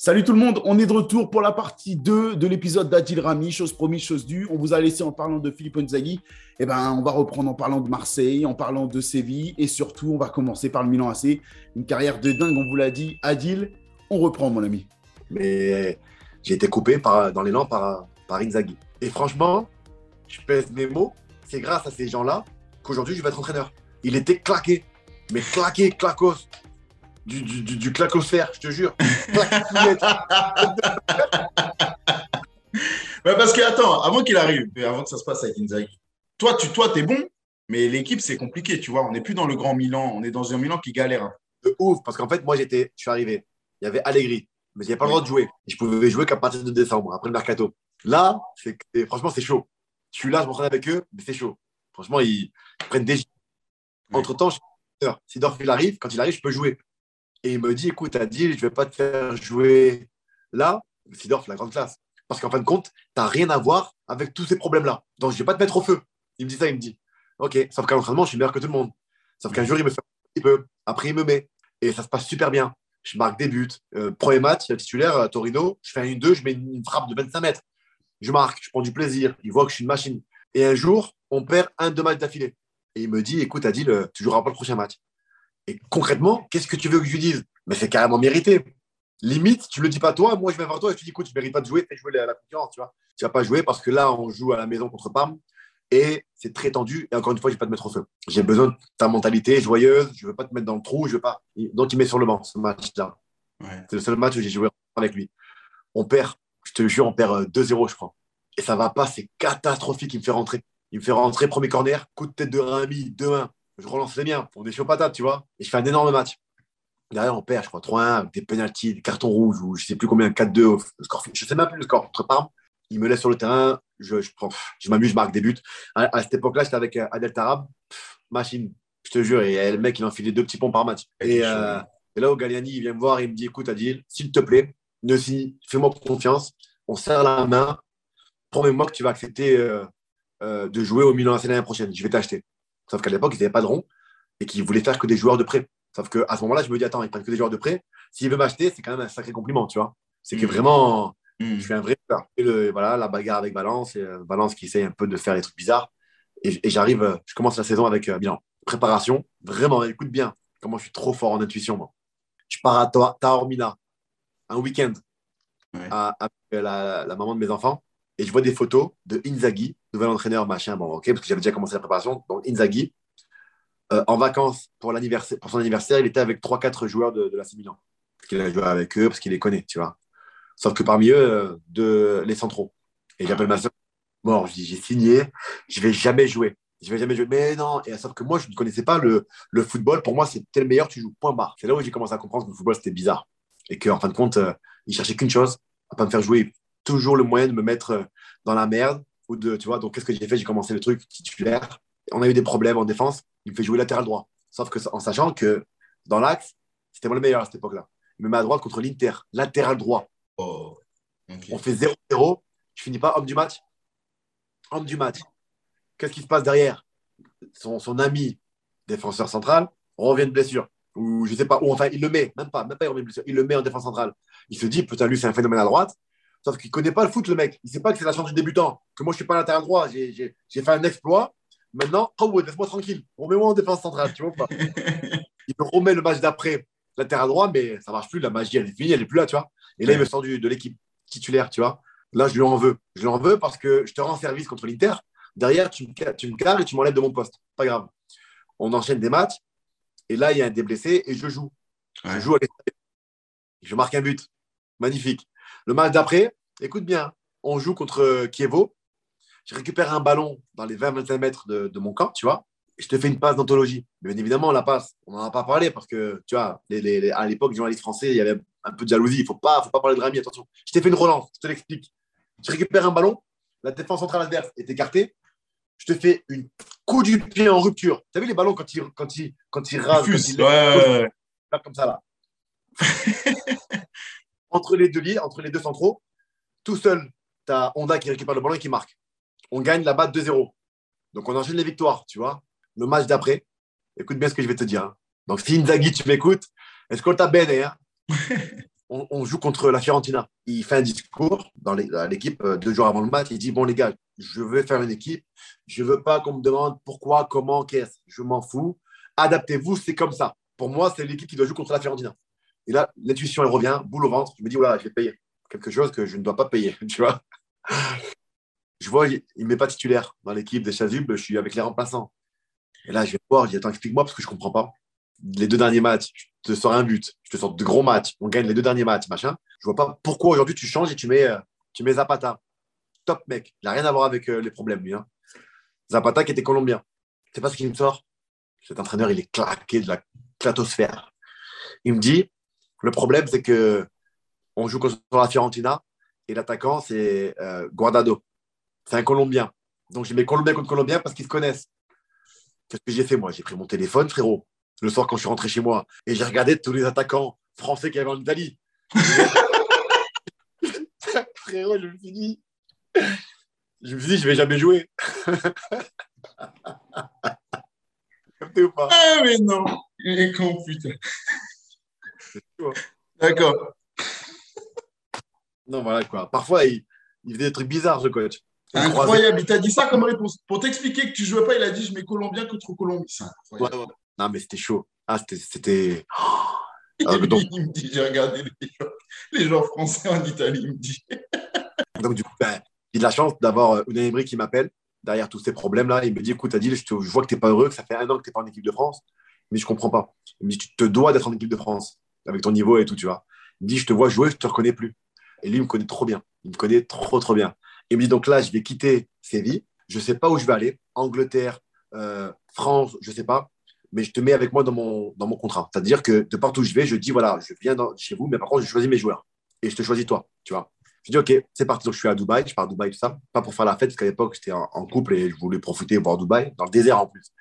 Salut tout le monde, on est de retour pour la partie 2 de l'épisode d'Adil Rami, chose promise, chose due. On vous a laissé en parlant de Philippe Inzaghi. Eh ben, on va reprendre en parlant de Marseille, en parlant de Séville et surtout, on va commencer par le Milan AC. Une carrière de dingue, on vous l'a dit. Adil, on reprend, mon ami. Mais j'ai été coupé dans l'élan par, par Inzaghi. Et franchement, je pèse mes mots, c'est grâce à ces gens-là qu'aujourd'hui je vais être entraîneur. Il était claqué, mais claqué, clacos du, du, du, du clacosphère, je te jure. parce que, attends, avant qu'il arrive, avant que ça se passe avec Inzaghi, toi, tu toi, es bon, mais l'équipe, c'est compliqué, tu vois. On n'est plus dans le grand Milan, on est dans un Milan qui galère. De ouf, parce qu'en fait, moi, j'étais, je suis arrivé, il y avait Allegri, mais il n'y avait pas le droit de jouer. Je pouvais jouer qu'à partir de décembre, après le mercato. Là, c'est, franchement, c'est chaud. Je suis là, je m'entraîne avec eux, mais c'est chaud. Franchement, ils, prennent des. Entre-temps, si Dorf il arrive, quand il arrive, je peux jouer. Et il me dit, écoute, Adil, je ne vais pas te faire jouer là. Sidorf, la grande classe. Parce qu'en fin de compte, tu n'as rien à voir avec tous ces problèmes-là. Donc, je ne vais pas te mettre au feu. Il me dit ça, il me dit, OK, sauf qu'à l'entraînement, je suis meilleur que tout le monde. Sauf qu'un jour, il me fait un petit peu. Après, il me met. Et ça se passe super bien. Je marque des buts. Euh, premier match, titulaire à Torino, je fais un 1-2, je mets une frappe de 25 mètres. Je marque, je prends du plaisir. Il voit que je suis une machine. Et un jour, on perd un, deux matchs d'affilée. Et il me dit, écoute, Adil, euh, tu ne joueras pas le prochain match. Et concrètement, qu'est-ce que tu veux que je lui dise? Mais c'est carrément mérité. Limite, tu ne le dis pas toi, moi je viens voir toi et je te dis écoute, tu ne mérites pas de jouer, fais jouer à la concurrence, tu vois. Tu vas pas jouer parce que là, on joue à la maison contre Parme et c'est très tendu. Et encore une fois, je ne vais pas te mettre au feu. J'ai besoin de ta mentalité joyeuse, je ne veux pas te mettre dans le trou, je veux pas. Donc, il met sur le banc ce match-là. C'est le seul match où j'ai joué avec lui. On perd, je te jure, on perd 2-0, euh, je crois. Et ça va pas, c'est catastrophique. Il me fait rentrer. Il me fait rentrer, premier corner, coup de tête de Rami, 2-1 je relance les miens, on est chaud patate, tu vois. Et je fais un énorme match. Derrière, on perd, je crois, 3-1, avec des pénalties, des cartons rouges, ou je ne sais plus combien, 4-2, le score. Je ne sais même plus le score Parme. Il me laisse sur le terrain, je, je, je m'amuse, je marque des buts. À, cette époque-là, j'étais avec euh, Adel Tarab, machine, je te jure. Et le mec, il enfilait deux petits ponts par match. Et, euh, et là, où Galliani, il vient me voir il me dit écoute, Adil, s'il te plaît, ne fais-moi confiance, on serre la main, promets-moi que tu vas accepter euh, de jouer au Milan AC l'année prochaine, je vais t'acheter. Sauf qu'à l'époque, ils n'avaient pas de rond et qu'ils voulaient faire que des joueurs de prêt. Sauf qu'à ce moment-là, je me dis, attends, ils prennent que des joueurs de prêt. S'il veut m'acheter, c'est quand même un sacré compliment, tu vois. C'est que mm. vraiment, mm. je suis un vrai Et le, voilà, la bagarre avec Valence, et, euh, Valence qui essaye un peu de faire des trucs bizarres. Et, j'arrive, euh, je commence la saison avec euh, bien préparation. Vraiment, écoute bien comment je suis trop fort en intuition, moi. Je pars à Taormina un week-end avec la, la, maman de mes enfants et je vois des photos de Inzaghi, nouvel entraîneur, machin, bon, ok, parce que j'avais déjà commencé la préparation. Donc, Inzaghi, euh, en vacances pour, pour son anniversaire, il était avec 3-4 joueurs de, de la Milan. Parce qu'il a joué avec eux, parce qu'il les connaît, tu vois. Sauf que parmi eux, euh, de, les centraux. Et j'appelle ma soeur, mort, je dis, j'ai signé, je vais jamais jouer. Je vais jamais jouer. Mais non, et sauf que moi, je ne connaissais pas le, le football. Pour moi, c'était le meilleur, tu joues point barre. C'est là où j'ai commencé à comprendre que le football, c'était bizarre. Et qu'en fin de compte, euh, il cherchait qu'une chose, à pas me faire jouer toujours le moyen de me mettre euh, dans la merde. Ou de, tu vois, donc qu'est-ce que j'ai fait? J'ai commencé le truc titulaire. On a eu des problèmes en défense. Il me fait jouer latéral droit. Sauf que en sachant que dans l'axe, c'était moi le meilleur à cette époque-là. Il me met à droite contre l'Inter, latéral droit. Oh, On fait 0-0. Je finis pas homme du match. Homme du match. Qu'est-ce qui se passe derrière? Son, son, ami défenseur central revient de blessure. Ou je sais pas, ou enfin, il le met, même pas, même pas il revient de blessure. Il le met en défense centrale. Il se dit, putain, lui, c'est un phénomène à droite. Sauf qu'il ne connaît pas le foot, le mec. Il ne sait pas que c'est la chance du débutant. Que moi, je ne suis pas à latéral droit. J'ai fait un exploit. Maintenant, oh, laisse-moi tranquille. Remets-moi en défense centrale, tu vois pas? il me remet le match d'après latéral droit, mais ça ne marche plus. La magie, elle est finie, elle n'est plus là, tu vois. Et là, il me sort du, de l'équipe titulaire, tu vois. Là, je lui en veux. Je lui en veux parce que je te rends service contre l'Inter. Derrière, tu me, tu me carres et tu m'enlèves de mon poste. Pas grave. On enchaîne des matchs. Et là, il y a un déblessé et je joue. Je joue à Je marque un but. Magnifique. Le match d'après, écoute bien, on joue contre Kievo. Je récupère un ballon dans les 20-25 mètres de, mon camp, tu vois. Et je te fais une passe d'anthologie. Bien évidemment, la passe, on n'en a pas parlé parce que, tu vois, à l'époque, les journalistes français, il y avait un peu de jalousie. Il ne faut pas, faut pas parler de Rami, attention. Je t'ai fait une relance, je te l'explique. Je récupère un ballon, la défense centrale adverse est écartée. Je te fais une coup du pied en rupture. Tu as vu les ballons quand ils, quand ils, quand ils rasent, comme ça là. entre les deux lits, entre les deux centraux, tout seul, tu as Honda qui récupère le ballon et qui marque. On gagne la batte 2-0. Donc on enchaîne les victoires, tu vois. Le match d'après, écoute bien ce que je vais te dire. Hein. Donc si Inzaghi, tu m'écoutes, est-ce qu'on t'a bene hein on, joue contre la Fiorentina. Il fait un discours dans l'équipe euh, deux jours avant le match. Il dit Bon, les gars, je veux faire une équipe. Je ne veux pas qu'on me demande pourquoi, comment, qu'est-ce. Je m'en fous. Adaptez-vous, c'est comme ça. Pour moi, c'est l'équipe qui doit jouer contre la Fiorentina. Et là, l'intuition, elle revient, boule au ventre. Je me dis Voilà, je vais payer quelque chose que je ne dois pas payer. Tu vois Je vois, il ne met pas titulaire dans l'équipe des Chasubles. Je suis avec les remplaçants. Et là, je vais voir. Je dis Attends, explique-moi parce que je ne comprends pas les deux derniers matchs, je te sors un but, je te sors de gros matchs, on gagne les deux derniers matchs, machin. Je vois pas pourquoi aujourd'hui tu changes et tu mets, euh, tu mets Zapata. Top mec. Il n'a rien à voir avec euh, les problèmes, lui. Hein. Zapata qui était colombien. C'est pas ce qu'il me sort. Cet entraîneur, il est claqué de la clatosphère. Il me dit le problème, c'est que on joue contre la Fiorentina et l'attaquant, c'est euh, Guardado. C'est un Colombien. Donc, j'ai mis Colombien contre Colombien parce qu'ils se connaissent. Qu'est-ce que j'ai fait, moi? J'ai pris mon téléphone, frérot le soir quand je suis rentré chez moi et j'ai regardé tous les attaquants français qu'il y avait en Italie. Frérot, je me suis dit, je me suis dit, je vais jamais jouer. ou pas? Ah, mais non, il est con, putain. D'accord. Non, voilà quoi. Parfois, il, il faisait des trucs bizarres, ce coach. Incroyable, il t'a dit ça comme réponse. Pour t'expliquer que tu jouais pas, il a dit je mets Colombien contre Colombie. C'est incroyable. Non, mais c'était chaud. Ah, c'était. Ah, il me dit, j'ai regardé les joueurs, français en Italie, il me dit. donc, du coup, ben, j'ai de la chance d'avoir euh, Unai Emery qui m'appelle derrière tous ces problèmes-là. Il me dit, écoute, Adil, je, je vois que tu n'es pas heureux, que ça fait un an que tu n'es pas en équipe de France, mais je ne comprends pas. Il me dit, tu te dois d'être en équipe de France, avec ton niveau et tout, tu vois. Il me dit, je te vois jouer, je ne te reconnais plus. Et lui, il me connaît trop bien. Il me connaît trop, trop bien. Il me dit, donc là, je vais quitter Séville. Je ne sais pas où je vais aller. Angleterre, euh, France, je ne sais pas mais je te mets avec moi dans mon, dans mon contrat. C'est-à-dire que de partout où je vais, je dis, voilà, je viens chez vous, mais par contre, je choisis mes joueurs. Et je te choisis toi, tu vois. Je dis, OK, c'est parti. Donc, je suis à Dubaï, je pars à Dubaï, tout ça. Pas pour faire la fête, parce qu'à l'époque, j'étais en, couple et je voulais profiter, voir Dubaï, dans le désert en plus.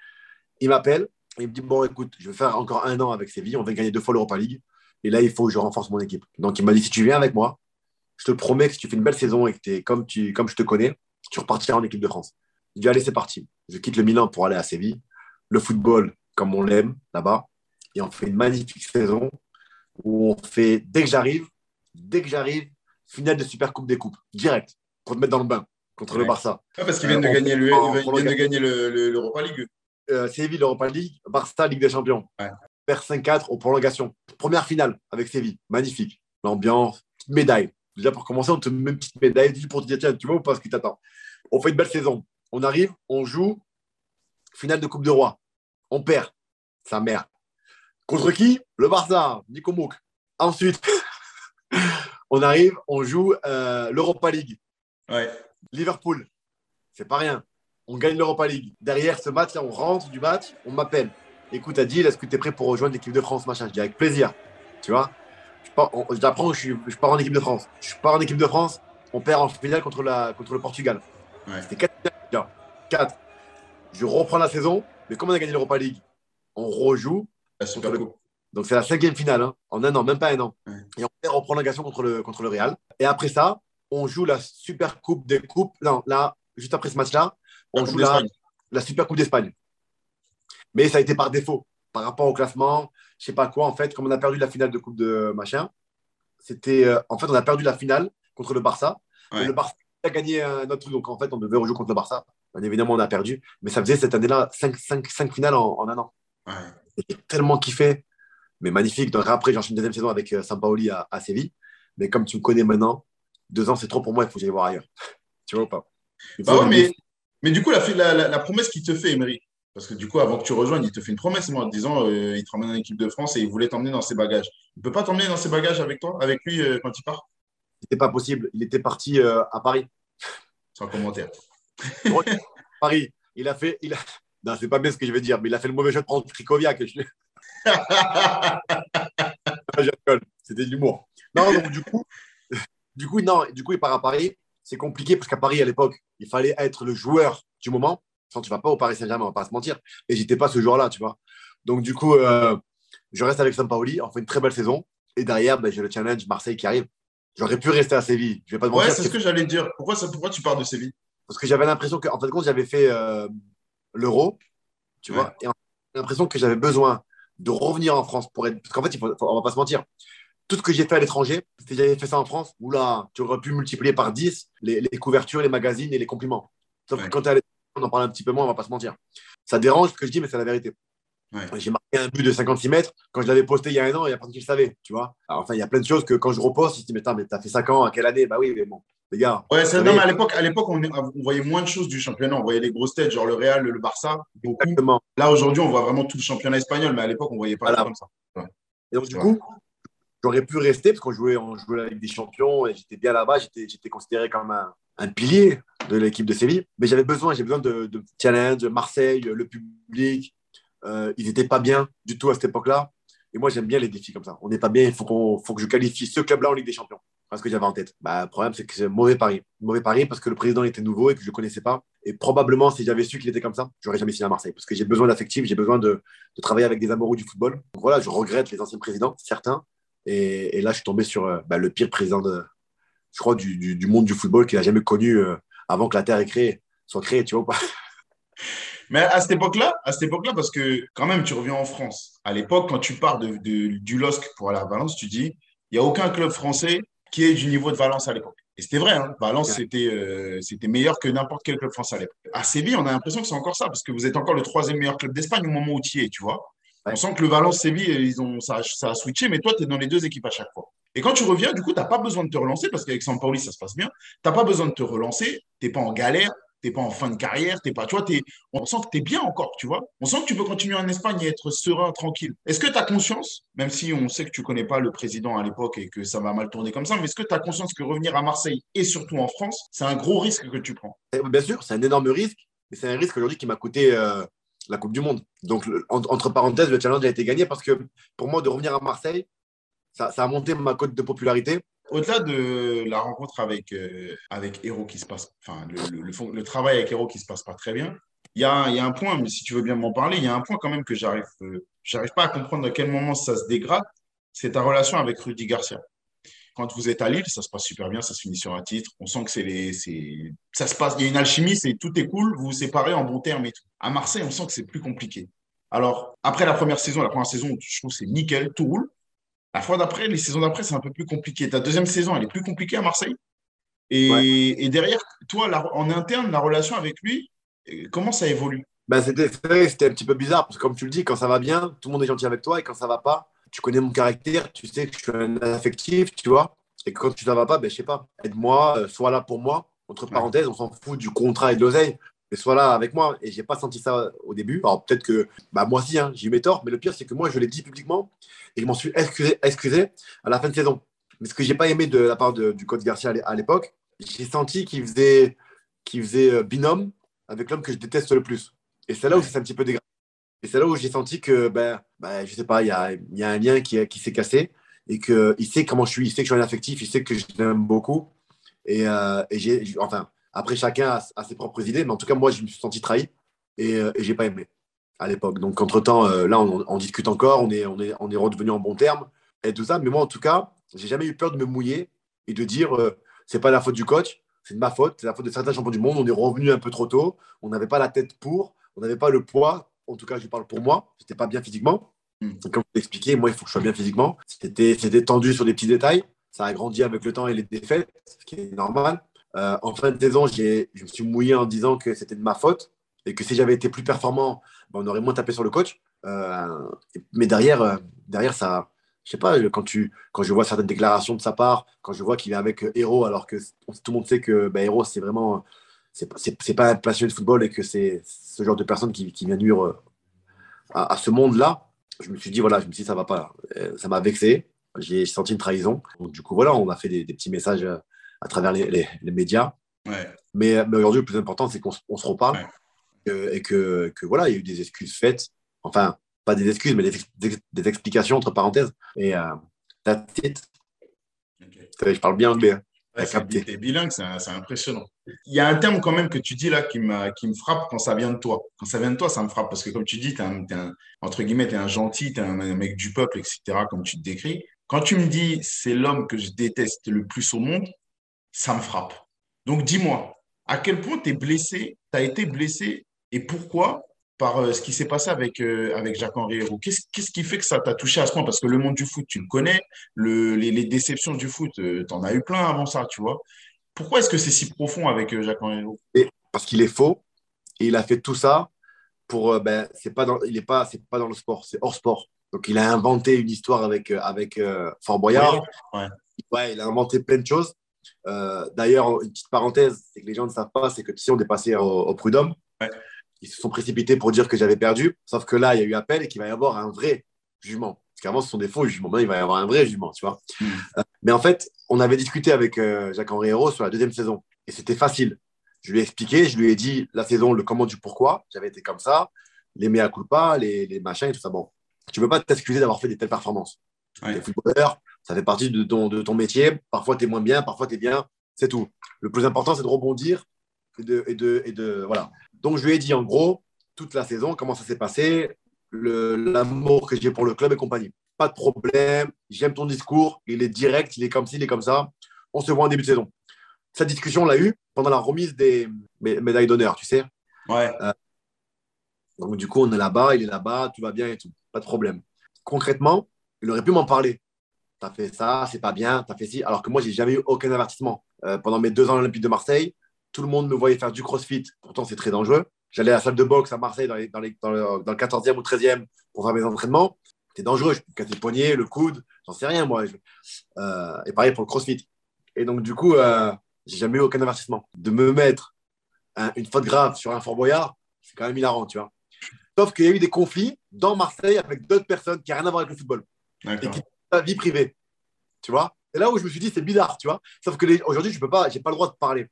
Il m'appelle il me dit, bon, écoute, je vais faire encore un an avec Séville, on va gagner deux fois l'Europa League. Et là, il faut que je renforce mon équipe. Donc, il m'a dit, si tu viens avec moi, je te promets que si tu fais une belle saison et que tu es comme, tu, comme je te connais, tu repartiras en équipe de France. Je dis, allez, c'est parti. Je quitte le Milan pour aller à Séville. Le football, comme on l'aime là-bas. Et on fait une magnifique saison où on fait, dès que j'arrive, dès que j'arrive, finale de Super Coupe des Coupes, direct, pour te mettre dans le bain contre le Barça. parce qu'ils viennent, de, gagner le, de gagner l'Europa League. Euh, Séville, l'Europa League, Barça, Ligue des Champions. Ouais. Perd 5-4 aux prolongations. Première finale avec Séville, magnifique. L'ambiance, médaille. Déjà pour commencer, on te met une petite médaille pour te dire tiens, tu vois ou pas ce qui t'attend. On fait une belle saison. On arrive, on joue finale de Coupe de Roi. On perd. Sa mère. Contre qui? Le Barça, Nico Mouk. Ensuite, on arrive, on joue euh, l'Europa League. Ouais. Liverpool. C'est pas rien. On gagne l'Europa League. Derrière ce match, on rentre du match, on m'appelle. Écoute, Adil, est-ce que tu es prêt pour rejoindre l'équipe de France machin? Je dis avec plaisir. Tu vois? J'apprends, je, je, pars en équipe de France. Je pars en équipe de France, on perd en finale contre, la, contre le Portugal. C'était 4 4. Je reprends la saison, mais comme on a gagné l'Europa League, on rejoue. Donc c'est la cinquième finale, hein, en un an, même pas un an. Et on perd en prolongation contre le, contre le Real. Et après ça, on joue la Super Coupe des Coupes. Non, là, juste après ce match-là, on joue la, la Super Coupe d'Espagne. Mais ça a été par défaut, par rapport au classement, je sais pas quoi. En fait, comme on a perdu la finale de Coupe de machin, c'était. Euh, en fait, on a perdu la finale contre le Barça. Et le Barça a gagné un autre truc. Donc en fait, on devait rejouer contre le Barça. Bien évidemment, on a perdu, mais ça faisait cette année-là 5, finales en, un an. J'ai tellement kiffé, mais magnifique. Donc après, j'ai une deuxième saison avec euh, Sampaoli à, à Séville. Mais comme tu me connais maintenant, deux ans, c'est trop pour moi, il faut que j'aille voir ailleurs. tu vois ou pas? Bah mais, mais du coup, la, la, promesse qu'il te fait, Emery, parce que du coup, avant que tu rejoignes, il te fait une promesse, moi, en disant euh, il te ramène en équipe de France et il voulait t'emmener dans ses bagages. Il ne peut pas t'emmener dans ses bagages avec toi, avec lui, euh, quand il part? C'était pas possible. Il était parti à Paris. Sans commentaire. Paris, il a fait. Il a... Non, c'est pas bien ce que je vais dire, mais il a fait le mauvais jeu de prendre Tricoviac. C'était de l'humour. Non, donc du coup, du coup, non, du coup, il part à Paris. C'est compliqué parce qu'à Paris, à l'époque, il fallait être le joueur du moment. Sans, tu vas pas au Paris Saint-Germain, on va pas se mentir. Et j'étais pas ce joueur-là, tu vois. Donc, du coup, euh, je reste avec Sampaoli. On fait une très belle saison. Et derrière, ben, j'ai le challenge Marseille qui arrive. J'aurais pu rester à Séville. Je vais pas Ouais, c'est ce que j'allais dire. Pourquoi, pourquoi tu pars de Séville? Parce que j'avais l'impression qu'en fait, j'avais fait euh, l'euro, tu vois, et l'impression que j'avais besoin de revenir en France pour être. Parce qu'en fait, il faut, on va pas se mentir. tout ce que j'ai fait à l'étranger, si j'avais fait ça en France, oula, tu aurais pu multiplier par 10 les, les couvertures, les magazines et les compliments. Sauf que quand tu es à l'étranger, on en parle un petit peu moins, on va pas se mentir. Ça dérange ce que je dis, mais c'est la vérité. J'ai marqué un but de 56 mètres. Quand je l'avais posté il y a un an, il n'y a personne qui le savait, tu vois. enfin, il y a plein de choses que quand je reposte, je me dis, mais t'as, mais t'as fait 5 ans, à quelle année? Bah oui, mais bon, les gars. Ouais, c'est, non, mais à l'époque, à l'époque on, on, voyait moins de choses du championnat. On voyait les grosses têtes, genre le Real, le Barça. Beaucoup. Exactement. Là, aujourd'hui, on voit vraiment tout le championnat espagnol, mais à l'époque, on ne voyait pas voilà. comme ça. Ouais. Et donc, du coup, j'aurais pu rester parce qu'on jouait, on jouait la Ligue des Champions et j'étais bien là-bas. J'étais, j'étais considéré comme un, un pilier de l'équipe de Séville. Mais j'avais besoin, j'ai besoin de, de challenge, Marseille, le public, euh, ils n'étaient pas bien du tout à cette époque-là. Et moi, j'aime bien les défis comme ça. On n'est pas bien, il faut, qu'on, faut que je qualifie ce club-là en Ligue des Champions. Parce que j'avais en tête. Bah, le problème, c'est que c'est un mauvais pari. Mauvais pari parce que le président était nouveau et que je ne connaissais pas. Et probablement, si j'avais su qu'il était comme ça, j'aurais jamais signé à Marseille. Parce que j'ai besoin d'affectif, j'ai besoin de, travailler avec des amoureux du football. Donc voilà, je regrette les anciens présidents, certains. Et, là, je suis tombé sur euh, bah, le pire président, de, je crois, du, monde du football qu'il a jamais connu euh, avant que la Terre soit créée, tu vois pas? Mais à cette époque-là, à cette époque-là, parce que quand même, tu reviens en France. À l'époque, quand tu pars de, de, du LOSC pour aller à Valence, tu dis, il n'y a aucun club français qui est du niveau de Valence à l'époque. Et c'était vrai, hein. Valence, c'était euh, c'était meilleur que n'importe quel club français à l'époque. À Séville, on a l'impression que c'est encore ça, parce que vous êtes encore le troisième meilleur club d'Espagne au moment où tu y es, tu vois. On sent que le Valence-Séville, ils ont, ça, ça, a switché, mais toi, tu es dans les deux équipes à chaque fois. Et quand tu reviens, du coup, tu n'as pas besoin de te relancer, parce qu'avec Sampaoli, ça se passe bien. Tu n'as pas besoin de te relancer, tu n'es pas en galère, t'es pas en fin de carrière, t'es pas, tu vois, on sent que tu es bien encore, tu vois. On sent que tu peux continuer en Espagne et être serein, tranquille. Est-ce que tu as conscience, même si on sait que tu connais pas le président à l'époque et que ça va mal tourner comme ça, mais est-ce que tu as conscience que revenir à Marseille et surtout en France, c'est un gros risque que tu prends? Eh, Bien sûr, c'est un énorme risque, mais c'est un risque aujourd'hui qui m'a coûté euh, la Coupe du Monde. Donc, entre parenthèses, le challenge a été gagné parce que pour moi, de revenir à Marseille, ça, a monté ma cote de popularité au-delà de la rencontre avec, euh, avec Hero qui se passe, enfin, le, le, le, travail avec Hero qui se passe pas très bien, il y a, y a, un point, mais si tu veux bien m'en parler, il y a un point quand même que j'arrive euh, j'arrive pas à comprendre à quel moment ça se dégrade, c'est ta relation avec Rudy Garcia. Quand vous êtes à Lille, ça se passe super bien, ça se finit sur un titre. On sent que c'est les, ça se passe, il y a une alchimie, c'est tout est cool, vous vous séparez en bon terme et tout. À Marseille, on sent que c'est plus compliqué. Alors, après la première saison, la première saison, je trouve que c'est nickel, tout roule. La fois d'après, les saisons d'après, c'est un peu plus compliqué. Ta deuxième saison, elle est plus compliquée à Marseille. Et, et derrière, toi, en interne, la relation avec lui, euh, comment ça évolue? Ben, C'était un petit peu bizarre, parce que comme tu le dis, quand ça va bien, tout le monde est gentil avec toi, et quand ça va pas, tu connais mon caractère, tu sais que je suis un affectif, tu vois. Et quand tu ne va pas, ben, je sais pas, aide-moi, euh, sois là pour moi. Entre parenthèses, on s'en fout du contrat et de l'oseille mais sois là avec moi. Et j'ai pas senti ça au début. Alors peut-être que bah, moi aussi, hein, j'ai eu mes torts, mais le pire, c'est que moi, je l'ai dit publiquement et je m'en suis excusé, excusé à la fin de saison. Mais ce que j'ai pas aimé de la part du coach Garcia à l'époque, j'ai senti qu'il faisait, qu'il faisait euh, binôme avec l'homme que je déteste le plus. Et c'est là où c'est un petit peu dégradé. Et c'est là où j'ai senti que, ben, ben, je sais pas, il y a, y a, un lien qui, qui s'est cassé et qu'il sait comment je suis, il sait que je suis un affectif, il sait que je l'aime beaucoup. Et, euh, et j'ai, enfin, après, chacun a, ses propres idées, mais en tout cas, moi, je me suis senti trahi et, euh, et j'ai pas aimé à l'époque. Donc, entre-temps, euh, là, on, discute encore, on est, on, est, on est redevenu en bon terme et tout ça. Mais moi, en tout cas, j'ai jamais eu peur de me mouiller et de dire euh, c'est pas la faute du coach, c'est de ma faute, c'est la faute de certains champions du monde. On est revenu un peu trop tôt, on n'avait pas la tête pour, on n'avait pas le poids. En tout cas, je parle pour moi, j'étais pas bien physiquement. Hmm. Comme vous l'expliquez, moi, il faut que je sois bien physiquement. C'était tendu sur des petits détails. Ça a grandi avec le temps et les défaites, ce qui est normal. Euh, en fin de saison, je me suis mouillé en disant que c'était de ma faute et que si j'avais été plus performant, ben, on aurait moins tapé sur le coach. Euh, mais derrière, euh, derrière ça, je sais pas, quand, tu, quand je vois certaines déclarations de sa part, quand je vois qu'il est avec Hero, alors que tout le monde sait que ben, Hero, c'est vraiment. C'est pas un passionné de football et que c'est ce genre de personne qui, vient nuire à, ce monde-là. Je me suis dit, voilà, je me ça va pas. Ça m'a vexé. J'ai senti une trahison. Donc, du coup, voilà, on a fait des petits messages à travers les, médias. Mais, mais aujourd'hui, le plus important, c'est qu'on se reparle et que, que, voilà, il y a eu des excuses faites. Enfin, pas des excuses, mais des, des, explications entre parenthèses. Et euh, that's it. Je parle bien anglais. Hein. Ouais, T'es bilingue, c'est impressionnant. Il y a un terme quand même que tu dis là qui, qui me frappe quand ça vient de toi. Quand ça vient de toi, ça me frappe parce que comme tu dis, es un, un, entre guillemets, un gentil, tu es un, un, mec du peuple, etc., comme tu te décris. Quand tu me dis c'est l'homme que je déteste le plus au monde, ça me frappe. Donc dis-moi, à quel point tu es blessé, tu as été blessé et pourquoi par euh, ce qui s'est passé avec, euh, avec Jacques-Henri Hérault. Qu'est-ce qui fait que ça t'a touché à ce point? Parce que le monde du foot, tu le connais, le, les, déceptions du foot, tu en as eu plein avant ça, tu vois. Pourquoi est-ce que c'est si profond avec Jacques-Henri Hérault Parce qu'il est faux et il a fait tout ça pour. ben, c'est pas dans, il n'est pas, c'est pas dans le sport, c'est hors sport. Donc il a inventé une histoire avec, avec Fort Boyard. Ouais. ouais. il a inventé plein de choses. D'ailleurs, une petite parenthèse, c'est que les gens ne savent pas, c'est que si on est passé au, au prud'homme, ouais ils se sont précipités pour dire que j'avais perdu. Sauf que là, il y a eu appel et qu'il va y avoir un vrai jugement. Parce qu'avant, ce sont des faux jugements. Maintenant, il va y avoir un vrai jugement, tu vois. Hmm. Euh, mais en fait, on avait discuté avec euh, Jacques-Henri Hérault sur la deuxième saison. Et c'était facile. Je lui ai expliqué, je lui ai dit la saison, le comment du pourquoi. J'avais été comme ça, les mea culpa, les, les machins et tout ça. Bon, tu ne peux pas t'excuser d'avoir fait des telles performances. Tu es footballeur, ça fait partie de ton, de ton métier. Parfois, tu es moins bien, parfois, tu es bien. C'est tout. Le plus important, c'est de rebondir et de, et de, et de, voilà. Donc, je lui ai dit en gros, toute la saison, comment ça s'est passé, l'amour que j'ai pour le club et compagnie. Pas de problème, j'aime ton discours, il est direct, il est comme ci, il est comme ça. On se voit en début de saison. Cette discussion, on l'a eu pendant la remise des médailles d'honneur, tu sais. Ouais. Euh, donc, du coup, on est là-bas, il est là-bas, tout va bien et tout. Pas de problème. Concrètement, il aurait pu m'en parler. Tu as fait ça, c'est pas bien, tu as fait ci. Alors que moi, j'ai jamais eu aucun avertissement. Euh, pendant mes deux ans à l'Olympique de Marseille, tout le monde me voyait faire du crossfit. Pourtant, c'est très dangereux. J'allais à la salle de boxe à Marseille dans, le, 14e ou 13e pour faire mes entraînements. C'était dangereux. Je peux casser le poignet, le coude, j'en sais rien, moi. Euh, et pareil pour le crossfit. Et donc, du coup, euh, j'ai jamais eu aucun avertissement. De me mettre une faute grave sur un Fort Boyard, c'est quand même hilarant, tu vois. Sauf qu'il y a eu des conflits dans Marseille avec d'autres personnes qui n'ont rien à voir avec le football. Sa vie privée. Tu vois Et là où je me suis dit, c'est bizarre, tu vois. Sauf que aujourd'hui, je peux pas, j'ai pas le droit de parler.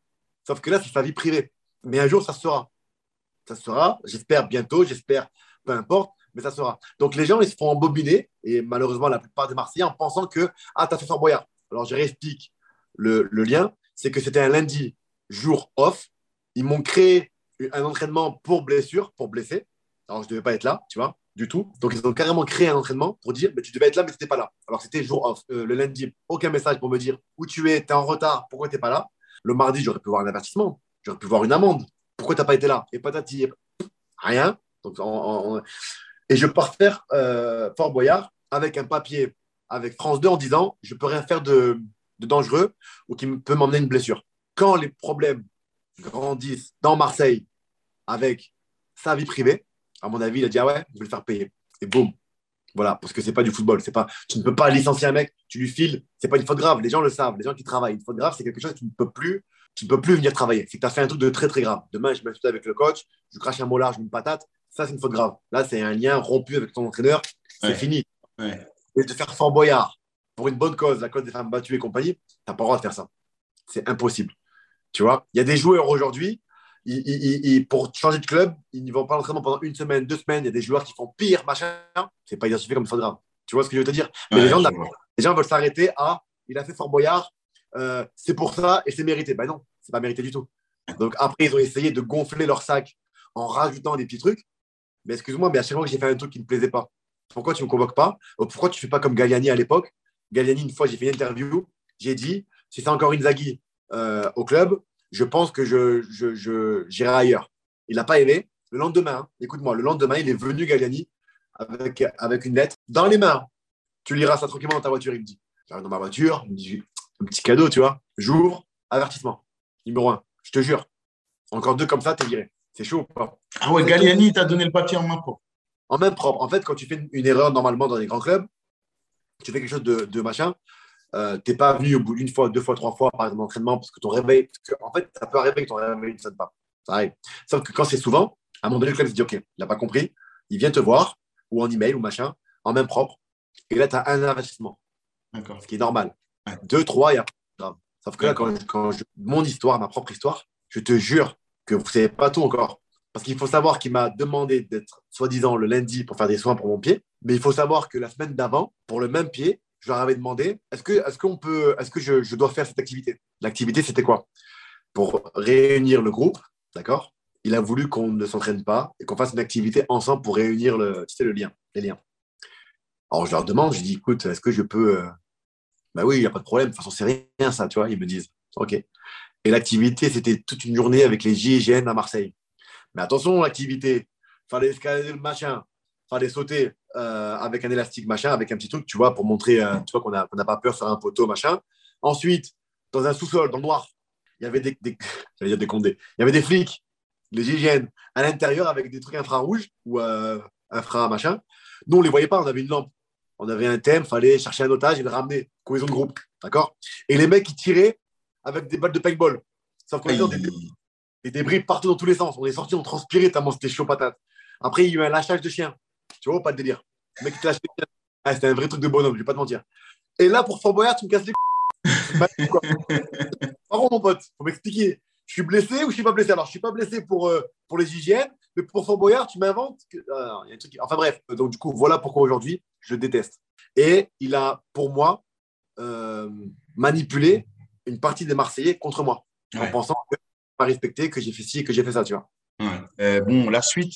Sauf que là, c'est sa vie privée. Mais un jour, ça sera. Ça sera, j'espère bientôt, j'espère, peu importe, mais ça sera. Donc les gens, ils se font embobiner, et malheureusement, la plupart des Marseillais, en pensant que, ah, t'as fait Boyard. Alors je réexplique le, le lien, c'est que c'était un lundi, jour off. Ils m'ont créé un entraînement pour blessure, pour blesser. Alors je ne devais pas être là, tu vois, du tout. Donc ils ont carrément créé un entraînement pour dire, mais tu devais être là, mais tu n'étais pas là. Alors c'était jour off. Euh, le lundi, aucun message pour me dire où tu es, tu es en retard, pourquoi tu n'es pas là. Le mardi, j'aurais pu voir un avertissement, j'aurais pu voir une amende. Pourquoi tu n'as pas été là? Et patati, rien. Et je pars faire euh, Fort Boyard avec un papier avec France 2 en disant je peux rien faire de, dangereux ou qui peut m'emmener une blessure. Quand les problèmes grandissent dans Marseille avec sa vie privée, à mon avis, il a dit ah ouais, je vais le faire payer. Et boum. Voilà, parce que c'est pas du football. C'est pas, tu ne peux pas licencier un mec, tu lui files. C'est pas une faute grave. Les gens le savent. Les gens qui travaillent. Une faute grave, c'est quelque chose que tu ne peux plus tu ne peux plus venir travailler. C'est que tu as fait un truc de très, très grave. Demain, je m'insulte avec le coach, je crache un mot large, une patate. Ça, c'est une faute grave. Là, c'est un lien rompu avec ton entraîneur. C'est fini. Et de faire Fort Boyard pour une bonne cause, la cause des femmes battues et compagnie, tu n'as pas le droit de faire ça. C'est impossible. Tu vois, il y a des joueurs aujourd'hui, pour changer de club, ils ne vont pas l'entraînement pendant une semaine, deux semaines. Il y a des joueurs qui font pire, machin. C'est pas identifié comme faute grave. Tu vois ce que je veux te dire? Mais les, gens, les gens veulent s'arrêter à il a fait Fort Boyard, euh, c'est pour ça et c'est mérité. Ben non, c'est pas mérité du tout. Donc après, ils ont essayé de gonfler leur sac en rajoutant des petits trucs. Mais excuse-moi, mais à chaque fois que j'ai fait un truc qui ne me plaisait pas, pourquoi tu ne me convoques pas? Pourquoi tu ne fais pas comme Galliani à l'époque? Galliani, une fois, j'ai fait une interview, j'ai dit si c'est encore Inzaghi euh, au club, je pense que je, je, j'irai ailleurs. Il n'a pas aimé. Le lendemain, écoute-moi, le lendemain, il est venu Galliani avec, avec une lettre dans les mains. Tu liras ça tranquillement dans ta voiture, il me dit. J'arrive dans ma voiture, il me dit un petit cadeau, tu vois. J'ouvre, avertissement. Numéro un, je te jure. Encore deux comme ça, t'es viré. C'est chaud ou pas? Ah ouais, Galliani t'a donné le papier en main propre. En main propre. En fait, quand tu fais une, erreur normalement dans les grands clubs, tu fais quelque chose de, machin, euh, t'es pas venu au bout d'une fois, deux fois, trois fois, par exemple, d'entraînement, parce que ton réveil. en fait, ça peut arriver que ton réveil ne sonne pas. Ça arrive. Sauf que quand c'est souvent, à un moment donné, le club se dit OK, il n'a pas compris, il vient te voir, ou en email, ou machin, en main propre, et là, tu as un investissement. Ce qui est normal. Deux, trois, il y a grave. Sauf que là, quand, je, mon histoire, ma propre histoire, je te jure que vous ne savez pas tout encore. Parce qu'il faut savoir qu'il m'a demandé d'être soi-disant le lundi pour faire des soins pour mon pied. Mais il faut savoir que la semaine d'avant, pour le même pied, je leur avais demandé est-ce que, qu'on peut, est-ce que je, dois faire cette activité? L'activité, c'était quoi? Pour réunir le groupe, d'accord? Il a voulu qu'on ne s'entraîne pas et qu'on fasse une activité ensemble pour réunir le, le lien, les liens. Alors je leur demande, je dis écoute, est-ce que je peux bah oui, il n'y a pas de problème. De toute façon, c'est rien, ça, tu vois. Ils me disent, OK. Et l'activité, c'était toute une journée avec les GIGN à Marseille. Mais attention, l'activité, fallait escalader le machin, fallait sauter euh, avec un élastique, machin, avec un petit truc, tu vois, pour montrer euh, tu vois, qu'on n'a pas peur sur un poteau, machin. Ensuite, dans un sous-sol, dans le noir, il y avait des, des, dire des condés, il y avait des flics, les hygiènes, à l'intérieur avec des trucs infrarouges ou euh, infra machin. Nous, on les voyait pas, on avait une lampe. On avait un thème, fallait chercher un otage et le ramener. Cohésion de groupe, d'accord? Et les mecs, ils tiraient avec des balles de paintball. Sauf qu'on était dans des, des débris partout dans tous les sens. On est sortis, on transpirait tellement c'était chaud patate. Après, il y a eu un lâchage de chien. Tu vois, pas de délire? Le mec, il te lâche les chiens. Ah, c'était un vrai truc de bonhomme, je vais pas te mentir. Et là, pour Fort Boyard, tu me casses les couilles. Quoi. Par contre, mon pote, faut m'expliquer. Je suis blessé ou je suis pas blessé? Alors, je suis pas blessé pour, euh, pour les hygiènes, mais pour Fort Boyard, tu m'inventes. que- Ah, il y a un truc qui- Enfin bref, donc du coup, voilà pourquoi aujourd'hui, je le déteste. Et il a, pour moi, euh, manipulé une partie des Marseillais contre moi, en pensant que je pas respecté, que j'ai fait ci, que j'ai fait ça, tu vois. Ouais. Euh, bon, la suite,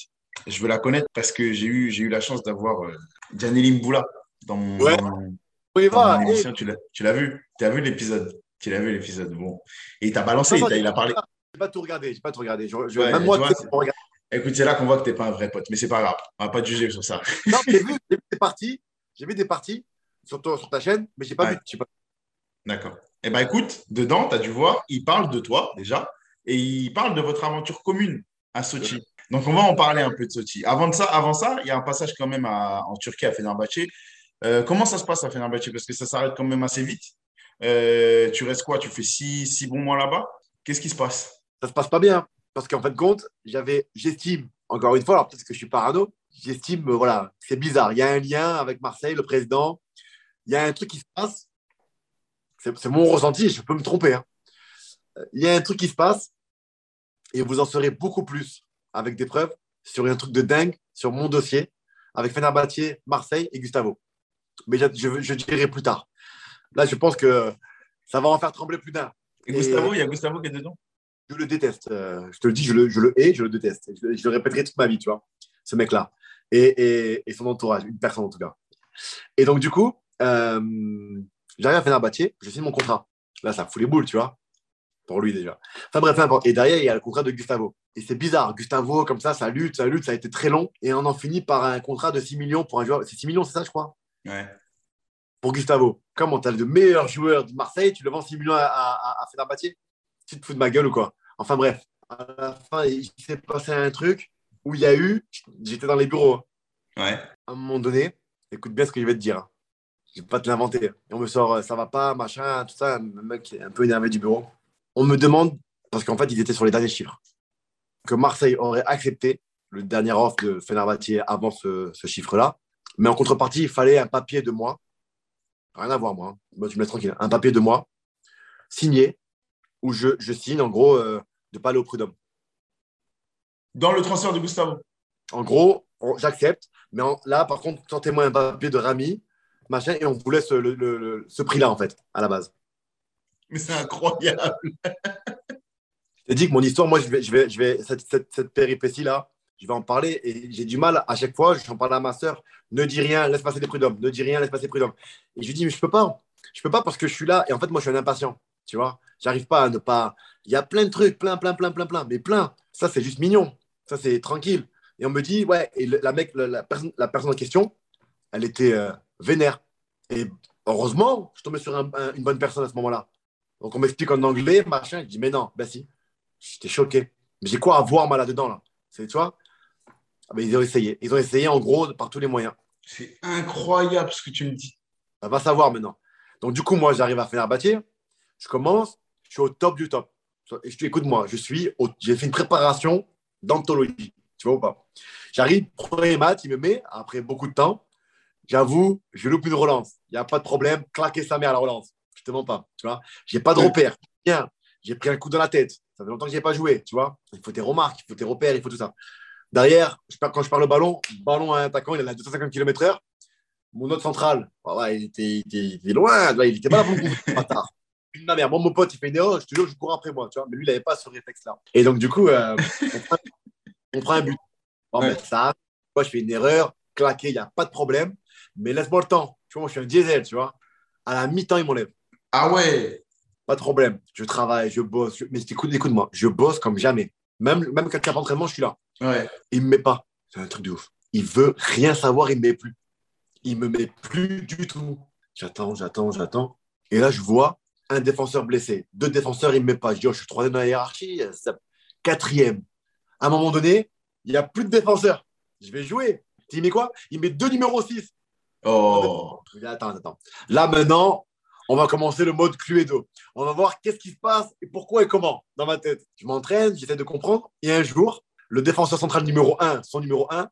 je veux la connaître parce que j'ai eu, j'ai eu la chance d'avoir euh, Mboula dans mon, Ouais. dans mon- dans émission. Tu l'as tu l'as vu? Tu as vu l'épisode? Tu l'as vu l'épisode? Bon. Et il t'a balancé, Non, non, il t'a- il a parlé. J'ai pas tout regardé, j'ai pas tout regardé. Je, je- Ouais, même moi, tu tu vois, sais, on regarde. Écoute, c'est là qu'on voit que t'es pas un vrai pote, mais c'est pas grave. On va pas te juger sur ça. Non, j'ai vu, j'ai vu des parties, j'ai vu des parties sur, ta chaîne, mais j'ai pas Ouais. vu. j'ai pas- D'accord. Eh ben écoute, dedans, tu as dû voir, il parle de toi déjà, et il parle de votre aventure commune à Sochi. Donc on va en parler un peu de Sochi. Avant de ça, avant ça, il y a un passage quand même en Turquie à Fenerbahçe. Euh, comment ça se passe à Fenerbahçe? Parce que ça s'arrête quand même assez vite. Euh, tu restes quoi? Tu fais six, six bons mois là-bas? Qu'est-ce qui se passe? Ça se passe pas bien, parce qu'en fin de compte, j'estime, encore une fois, alors peut-être que je suis parano, j'estime, euh, voilà, c'est bizarre. Il y a un lien avec Marseille, le président. Il y a un truc qui se passe. C'est mon ressenti, je peux me tromper. hein. Il y a un truc qui se passe, et vous en saurez beaucoup plus avec des preuves sur un truc de dingue, sur mon dossier, avec Fenerbahçe, Marseille et Gustavo. Mais je, je, je dirai plus tard. Là, je pense que ça va en faire trembler plus d'un. Et Et- Gustavo, il y a Gustavo qui est dedans? Je le déteste. Euh, je te le dis, je le, je le hais, je le déteste. Je, le- je le répéterai toute ma vie, tu vois, ce mec-là. Et, et, et son entourage, une personne en tout cas. Et donc, du coup, euh, j'arrive à Fenerbahçe, je signe mon contrat. Là, ça fout les boules, tu vois, pour lui déjà. Enfin bref, importe. Et derrière, il y a le contrat de Gustavo. Et c'est bizarre, Gustavo, comme ça, ça lutte, ça lutte, ça a été très long. Et on en finit par un contrat de 6 millions pour un joueur. C'est 6 millions, c'est ça, je crois? Ouais. pour Gustavo. Comment tu as le meilleur joueur de Marseille, tu le vends 6 millions à, à, à Fenerbahçe Tu te fous de ma gueule ou quoi? Enfin bref, à la fin, il s'est passé un truc où il y a eu, j'étais dans les bureaux, hein. Ouais. à un moment donné, écoute bien ce que je vais te dire. hein. Je vais pas te l'inventer. Et on me sort, euh, ça va pas, machin, tout ça, un mec qui est un peu énervé du bureau. On me demande, parce qu'en fait, ils étaient sur les derniers chiffres, que Marseille aurait accepté le dernier offre de Fenerbahçe avant ce, ce chiffre-là. Mais en contrepartie, il fallait un papier de moi. Rien à voir, moi. hein. Moi, tu me laisses tranquille. Un papier de moi, signé, où je, je signe, en gros, euh, de ne pas aller au prud'homme. Dans le transfert de Gustavo. En gros, j'accepte. Mais en- là, par contre, sortez-moi un papier de Rami, machin, et on vous laisse le- le- le- ce prix-là, en fait, à la base. Mais c'est incroyable. Je t'ai dit que mon histoire, moi, je vais, je vais, je vais cette, cette, cette péripétie-là, je vais en parler et j'ai du mal à chaque fois. J'en parle à ma sœur. Ne dis rien, laisse passer des prud'hommes. Ne dis rien, laisse passer des prud'hommes. Et je lui dis, mais je peux pas. Je peux pas parce que je suis là. Et en fait, moi, je suis un impatient. Tu vois, j'arrive pas à ne pas. Il y a plein de trucs, plein, plein, plein, plein, plein, mais plein. Ça, c'est juste mignon. Ça, c'est tranquille. Et on me dit, ouais, et la, mec, la, personne, la personne en question, elle était euh, vénère. Et heureusement, je tombais sur un- un- une bonne personne à ce moment-là. Donc, on m'explique en anglais, machin. Je dis, mais non, ben si. J'étais choqué. Mais j'ai quoi à voir, moi, là-dedans, là? C'est, tu vois? Ah ben, Ils ont essayé. Ils ont essayé, en gros, par tous les moyens. C'est incroyable ce que tu me dis. Ça va savoir maintenant. Donc, du coup, moi, j'arrive à Fenerbahçe. Je commence, je suis au top du top. Et je te écoute-moi, je suis au- j'ai fait une préparation d'anthologie. Tu vois ou pas? J'arrive, premier match, il me met, après beaucoup de temps. J'avoue, je loupe une relance. Il n'y a pas de problème, claquer sa mère à la relance. Je te mens pas. Tu vois J'ai pas de repère. Bien, j'ai pris un coup dans la tête. Ça fait longtemps que je n'ai pas joué. Tu vois Il faut tes remarques, il faut tes repères, il faut tout ça. Derrière, je quand je parle le ballon, ballon à un attaquant, il est à 250 km/h. Mon autre central, ah ouais, il, était, il, était, il était loin, là, il était pas là pour bâtard. Une ma mère. Moi, mon pote, il fait une erreur, je te jure, je cours après moi, tu vois. Mais lui, il n'avait pas ce réflexe-là. Et donc, du coup, euh, on, prend, on prend un but. Bon, Ouais. ben, ça, moi, je fais une erreur, claqué, il n'y a pas de problème. Mais laisse-moi le temps. Tu vois, moi, je suis un diesel, tu vois. À la mi-temps, il m'enlève. Ah ouais. Pas de problème. Je travaille, je bosse. je- Mais écoute, écoute-moi, je bosse comme jamais. Même, même quand il n'y a pas d'entraînement, je suis là. Ouais. Il ne me met pas. C'est un truc de ouf. Il veut rien savoir, il ne met plus. Il me met plus du tout. J'attends, j'attends, j'attends. Et là, je vois un défenseur blessé. Deux défenseurs, il ne me met pas. Je dis, oh, je suis troisième dans la hiérarchie. Quatrième. À un moment donné, il n'y a plus de défenseurs. Je vais jouer. Il met quoi? Il met deux numéros 6. Oh. Attends, attends. Là, maintenant, on va commencer le mode Cluedo. On va voir qu'est-ce qui se passe et pourquoi et comment dans ma tête. Je m'entraîne, j'essaie de comprendre. Et un jour, le défenseur central numéro 1, son numéro 1,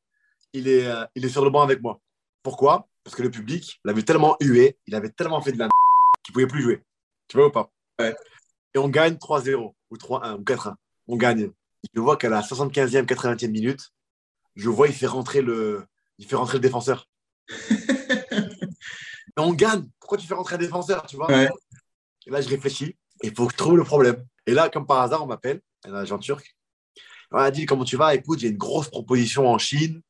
il est, euh, il est sur le banc avec moi. Pourquoi? Parce que le public l'avait tellement hué, il avait tellement fait de la qu'il pouvait plus jouer. Tu vois ou pas? Et on gagne 3-0 ou 3-1 ou 4-1. On gagne. Je vois qu'à la 75e, 80e minute, je vois il fait rentrer le, il fait rentrer le défenseur. on gagne. Pourquoi tu fais rentrer un défenseur, tu vois Et là, je réfléchis. Il faut que je trouve le problème. Et là, comme par hasard, on m'appelle, un agent turc. On m'a dit comment tu vas? Écoute, j'ai une grosse proposition en Chine.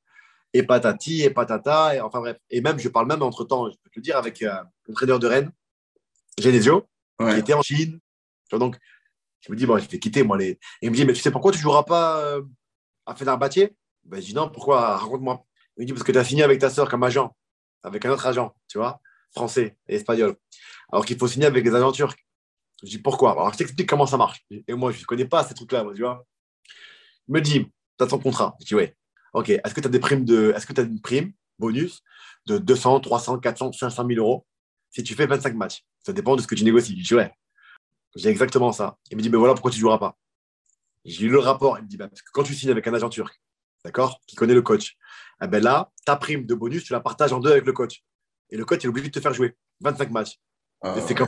Et patati, et patata. Et, enfin bref. Et même, je parle même entre-temps, je peux te le dire, avec euh, traîneur de Rennes, Genesio, ouais. qui était en Chine. Donc, je me dis, bon, je vais quitter, moi. Les... Et il me dit, mais tu sais pourquoi tu ne joueras pas euh, à Fenerbahçe? Ben, Je dis, non, pourquoi? Raconte-moi. Il me dit, parce que tu as signé avec ta soeur comme agent, avec un autre agent, tu vois français et espagnol. Alors qu'il faut signer avec des agents turcs. Je dis pourquoi? Alors je t'explique comment ça marche. Et moi, je ne connais pas ces trucs-là, tu vois. Il me dit, tu as ton contrat. Je dis ouais. Ok, est-ce que tu as des primes de. Est-ce que tu une prime, bonus, de 200, 300, 400, 500 000 euros si tu fais 25 matchs? Ça dépend de ce que tu négocies. Je dis ouais. J'ai exactement ça. Il me dit, mais voilà pourquoi tu ne joueras pas. J'ai lu le rapport. Il me dit, bah, parce que quand tu signes avec un agent turc, d'accord, qui connaît le coach, eh ben là, ta prime de bonus, tu la partages en deux avec le coach. Et le coach est obligé de te faire jouer 25 matchs. Et, comme...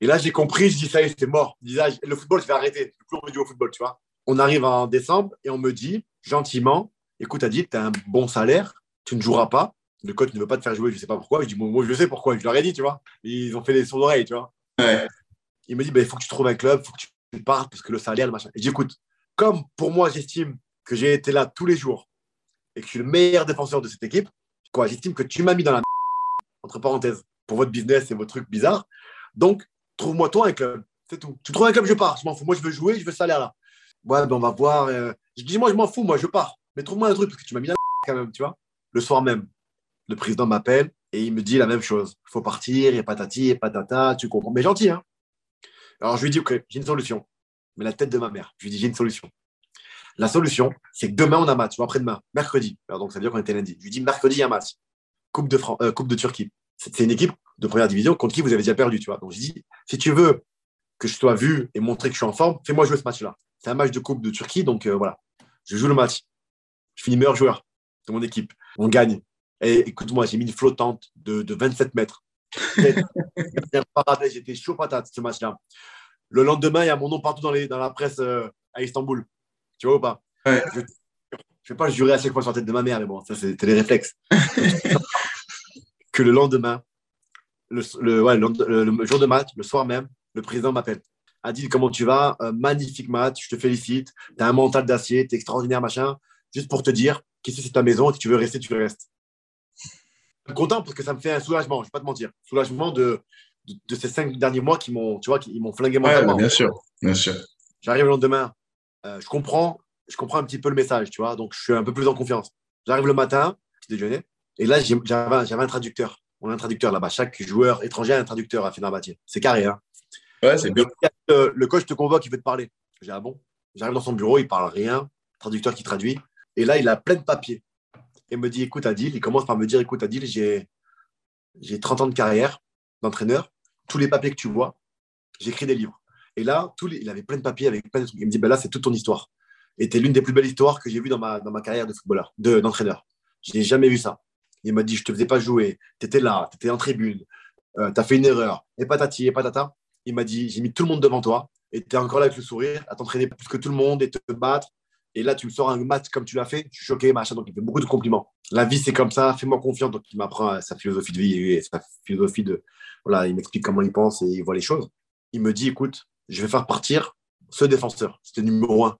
et là, j'ai compris, je dis, ça y est, c'est mort. Je dis, ah, le football, je vais arrêter. Je plus envie de jouer au football, tu vois. On arrive en décembre et on me dit, gentiment, écoute, Adil, tu as un bon salaire, tu ne joueras pas. Le coach ne veut pas te faire jouer, je ne sais pas pourquoi. Je dis, moi, je sais pourquoi. Je leur ai dit, tu vois. Ils ont fait des sourds d'oreilles, tu vois. Il me dit, bah, il faut que tu trouves un club, il faut que tu partes parce que le salaire, le machin. Et j'écoute, comme pour moi, j'estime que j'ai été là tous les jours et que je suis le meilleur défenseur de cette équipe, quoi, j'estime que tu m'as mis dans la entre parenthèses, pour votre business et vos trucs bizarres. Donc, trouve-moi toi un club. C'est tout. Tu trouves un club, je pars. Je m'en fous. Moi, je veux jouer, je veux ce salaire là. Ouais, ben on va voir. Euh, je dis, moi, je m'en fous, moi, je pars. Mais trouve-moi un truc, parce que tu m'as mis la quand même, tu vois. Le soir même, le président m'appelle et il me dit la même chose. Il faut partir, et patati, et patata, tu comprends. Mais gentil, hein. Alors, je lui dis, OK, j'ai une solution. Mais la tête de ma mère, je lui dis, j'ai une solution. La solution, c'est que demain, on a match, ou après-demain, mercredi. Alors, donc, ça veut dire qu'on était lundi. Je lui dis, mercredi, il y a match. Coupe de, euh, coupe de Turquie. C'est une équipe de première division contre qui vous avez déjà perdu, tu vois. Donc, je dis, si tu veux que je sois vu et montrer que je suis en forme, fais-moi jouer ce match-là. C'est un match de Coupe de Turquie, donc euh, voilà. Je joue le match. Je finis meilleur joueur de mon équipe. On gagne. Et écoute-moi, j'ai mis une flottante de, de 27 mètres. J'étais chaud patate ce match-là. Le lendemain, il y a mon nom partout dans, les, dans la presse euh, à Istanbul. Tu vois ou pas? Je ne vais pas jurer à chaque fois sur la tête de ma mère, mais bon, ça, c'était les réflexes. que le lendemain, le, le, jour de match, le soir même, le président m'appelle. A dit comment tu vas? Euh, Magnifique match, je te félicite. Tu as un mental d'acier, tu es extraordinaire, machin. Juste pour te dire qu'ici c'est ta maison et que tu veux rester, tu restes. Content parce que ça me fait un soulagement, je ne vais pas te mentir. Soulagement de, de, ces cinq derniers mois qui m'ont, tu vois, qui m'ont flingué mentalement. bien sûr, bien sûr. J'arrive le lendemain, euh, je comprends, je comprends un petit peu le message, tu vois, donc je suis un peu plus en confiance. J'arrive le matin, petit déjeuner, et là, j'avais un traducteur. On a un traducteur là-bas. Chaque joueur étranger a un traducteur à Fenerbahçe. C'est carré. Hein ouais, c'est bien. Le, coach te convoque, il veut te parler. J'ai ah bon? J'arrive dans son bureau, il parle rien. Traducteur qui traduit. Et là, il a plein de papiers. Et me dit écoute, Adil, il commence par me dire écoute, Adil, j'ai, j'ai 30 ans de carrière d'entraîneur. Tous les papiers que tu vois, j'écris des livres. Et là, tous il avait plein de papiers avec plein de trucs. Il me dit ben là, c'est toute ton histoire. C'est l'une des plus belles histoires que j'ai vues dans ma, dans ma carrière de footballeur, de, d'entraîneur. Je n'ai jamais vu ça. Il m'a dit, je te faisais pas jouer, tu étais là, tu étais en tribune, euh, tu as fait une erreur, et patati, et patata. Il m'a dit, j'ai mis tout le monde devant toi, et tu es encore là avec le sourire, à t'entraîner plus que tout le monde et te battre. Et là, tu me sors un match comme tu l'as fait, je suis choqué, machin. Donc, il fait beaucoup de compliments. La vie, c'est comme ça, fais-moi confiance. Donc, il m'apprend sa philosophie de vie et sa philosophie de. Voilà, il m'explique comment il pense et il voit les choses. Il me dit, écoute, je vais faire partir ce défenseur. C'était numéro un,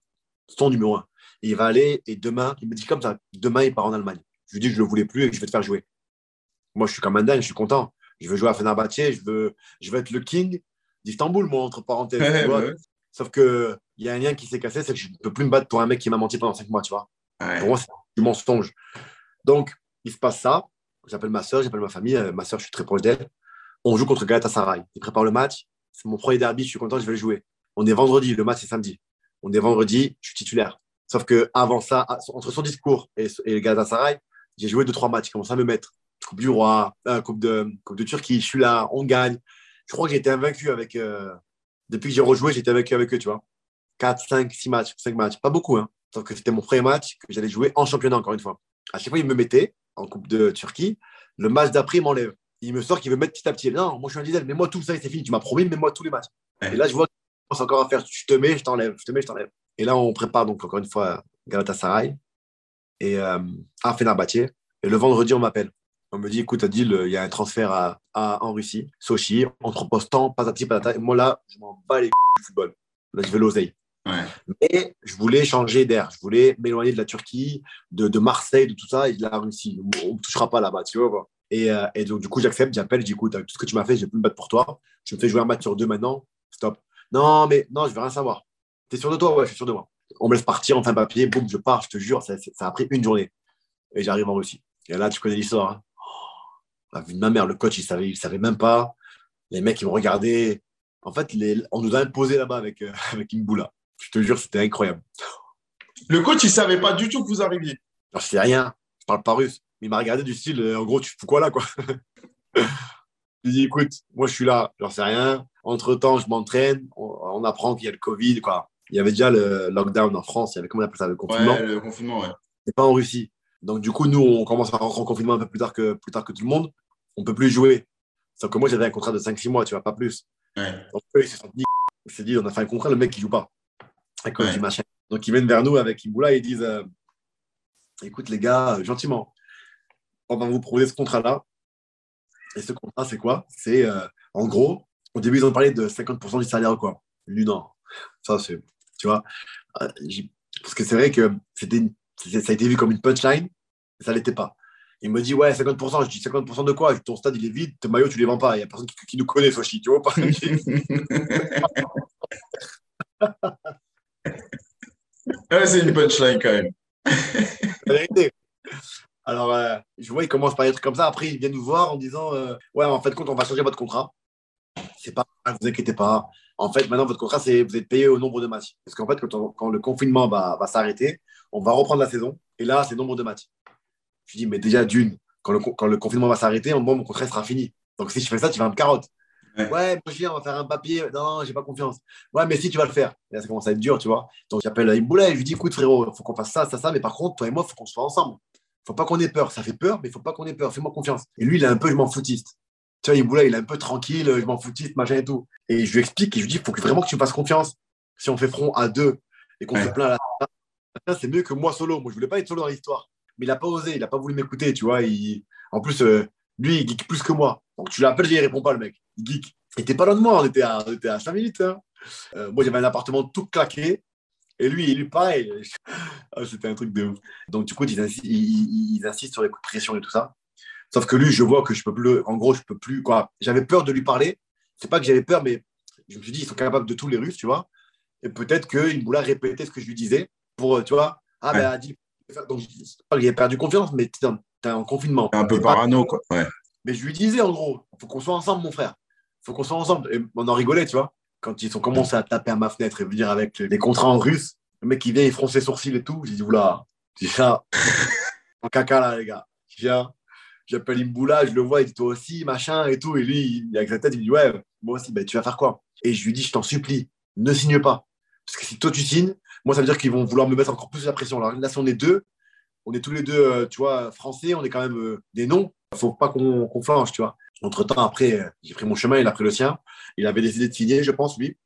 son numéro un. il va aller et demain, il me dit comme ça, demain, il part en Allemagne. Je lui dis que je ne le voulais plus et que je vais te faire jouer. Moi, je suis comme un dingue, je suis content. Je veux jouer à Fenerbahçe, je veux, je veux être le king d'Istanbul, moi, entre parenthèses. Sauf qu'il y a un lien qui s'est cassé, c'est que je ne peux plus me battre pour un mec qui m'a menti pendant cinq mois, tu vois. Pour moi, du mensonge. Donc, il se passe ça. J'appelle ma soeur, j'appelle ma famille. Euh, ma soeur, je suis très proche d'elle. On joue contre Galatasaray. Il prépare le match. C'est mon premier derby. Je suis content, je vais le jouer. On est vendredi. Le match, c'est samedi. On est vendredi. Je suis titulaire. Sauf que avant ça, entre son discours et, et le Galatasaray, j'ai joué deux, trois matchs. Il commence à me mettre. Coupe du Roi, euh, coupe, de, coupe de Turquie. Je suis là. On gagne. Je crois que j'ai été invaincu avec. Euh, depuis que j'ai rejoué, été invaincu avec eux, tu vois. 4, 5, 6 matchs, 5 matchs. Pas beaucoup, hein. Sauf que c'était mon premier match que j'allais jouer en championnat, encore une fois. À chaque fois, il me mettait en Coupe de Turquie. Le match d'après, il m'enlève. Il me sort qu'il veut mettre petit à petit. Non, moi, je suis un diesel. Mais moi, tout ça, c'est fini. Tu m'as promis, mais moi tous les matchs. Et là, je vois commence encore à faire. Je te mets, je t'enlève. Je te mets, je t'enlève. Et là, on prépare donc encore une fois Galatasaray et euh, à. Et le vendredi, on m'appelle. On me dit, écoute, Adil, il y a un transfert à, en Russie, Sochi, on te propose tant, patati patata. Et moi, là, je m'en bats les du football. Là, je vais l'oseille. Mais je voulais changer d'air. Je voulais m'éloigner de la Turquie, de, Marseille, de tout ça, et de la Russie. On ne touchera pas là-bas, tu vois. Et, euh, et, donc, du coup, j'accepte, j'appelle, j'écoute, tout ce que tu m'as fait, je vais plus me battre pour toi. Je me fais jouer un match sur deux maintenant. Stop. Non, mais non, je veux rien savoir. Tu es sûr de toi? Ouais, je suis sûr de moi. On me laisse partir, on fait un papier, boum, je pars, je te jure, ça, ça a pris une journée. Et j'arrive en Russie. Et là, tu connais l'histoire. Hein. Oh, la de ma mère, le coach, il savait, il savait même pas. Les mecs, ils me regardaient. En fait, les, on nous a imposé là-bas avec, euh, avec Imboula. Je te jure, c'était incroyable. Le coach, il ne savait pas du tout que vous arriviez. Je ne sais rien. Je parle pas russe. Il m'a regardé du style, euh, en gros, tu fous quoi là, quoi? Il dit, écoute, moi, je suis là, j'en sais rien. Entre-temps, je m'entraîne. On, apprend qu'il y a le Covid, quoi. Il y avait déjà le lockdown en France. Il y avait, comment on appelle ça, le confinement? Ouais, le confinement, ouais. C'est pas en Russie. Donc, du coup, nous, on commence à rentrer en confinement un peu plus tard que, plus tard que tout le monde. On peut plus jouer. Sauf que moi, j'avais un contrat de 5-6 mois, tu vois, pas plus. Ouais. Donc, eux, ils s'est dit, on a fait un contrat, le mec, qui joue pas à cause du machin. Donc, ils viennent vers nous avec Imboula et ils disent euh, écoute, les gars, euh, gentiment, on va vous proposer ce contrat-là. Et ce contrat, c'est quoi? C'est euh, en gros, au début, ils ont parlé de 50% du salaire, quoi. Lui, non. Ça, c'est, tu vois, parce que c'est vrai que c'était ça a été vu comme une punchline, mais ça ne l'était pas. Il me dit, ouais, 50%. Je dis, 50% de quoi? Ton stade, il est vide, tes maillots, tu ne les vends pas. Il n'y a personne qui, nous connaît, Sochi, tu vois pas c'est une punchline quand même. Alors, euh, je vois, il commence par des trucs comme ça. Après, il vient nous voir en disant euh, Ouais, en fait, compte, on va changer votre contrat. C'est pas ne vous inquiétez pas. En fait, maintenant, votre contrat, c'est vous êtes payé au nombre de matchs. Parce qu'en fait, quand, le confinement va, s'arrêter, on va reprendre la saison. Et là, c'est nombre de matchs. Je dis Mais déjà, d'une, quand le, quand le confinement va s'arrêter, mon contrat sera fini. Donc, si je fais ça, tu vas me carotte. Ouais, moi, on va faire un papier. Non, j'ai pas confiance. Ouais, mais si tu vas le faire. Et là, ça commence à être dur, tu vois. Donc, j'appelle Imboula et je lui dis écoute, frérot, il faut qu'on fasse ça, ça, ça. Mais par contre, toi et moi, il faut qu'on soit ensemble. faut pas qu'on ait peur. Ça fait peur, mais il faut pas qu'on ait peur. Fais-moi confiance. Et lui, il est un peu, je m'en foutiste. Tu vois, Imboula, il est un peu tranquille, je m'en foutiste, machin et tout. Et je lui explique et je lui dis il faut que, vraiment que tu me fasses confiance. Si on fait front à deux et qu'on se plaint à la c'est mieux que moi solo. Moi, je voulais pas être solo dans l'histoire. Mais il n'a pas osé, il n'a pas voulu m'écouter, tu vois. Il... En plus, euh, lui, il geek plus que moi. Donc, tu l'appelles, il répond pas, le mec. Il geek. Il était pas loin de moi, on était à, on était à 5 minutes. Hein. Euh, moi, j'avais un appartement tout claqué. Et lui, il est pareil. Ah, c'était un truc de ouf. Donc, du coup, ils, insistent, sur les coups de pression et tout ça. Sauf que lui, je vois que je peux plus. En gros, je peux plus. quoi. J'avais peur de lui parler. C'est pas que j'avais peur, mais je me suis dit, ils sont capables de tous les Russes, tu vois. Et peut-être qu'il voulait répéter ce que je lui disais pour, tu vois. Ah, ben, dit. Donc, pas perdu confiance, mais tu es en confinement. Un peu parano, quoi. Ouais. Mais je lui disais, en gros, il faut qu'on soit ensemble, mon frère faut qu'on soit ensemble. Et on en rigolait, tu vois. Quand ils ont commencé à taper à ma fenêtre et venir avec des contrats en russe, le mec qui vient, il fronce ses sourcils et tout. J'ai dit, oula, j'ai ça. en caca là, les gars. J'appelle Imboula, je le vois, il dit toi aussi, machin et tout. Et lui, il, avec sa tête, il me dit, ouais, moi aussi, ben, tu vas faire quoi? Et je lui dis, je t'en supplie, ne signe pas. Parce que si toi tu signes, moi, ça veut dire qu'ils vont vouloir me mettre encore plus la pression. Alors là, si on est deux, on est tous les deux, euh, tu vois, français, on est quand même euh, des noms. Faut pas qu'on flanche, tu vois. Entre-temps, après, euh, j'ai pris mon chemin, il a pris le sien. Il avait décidé de signer, je pense, lui.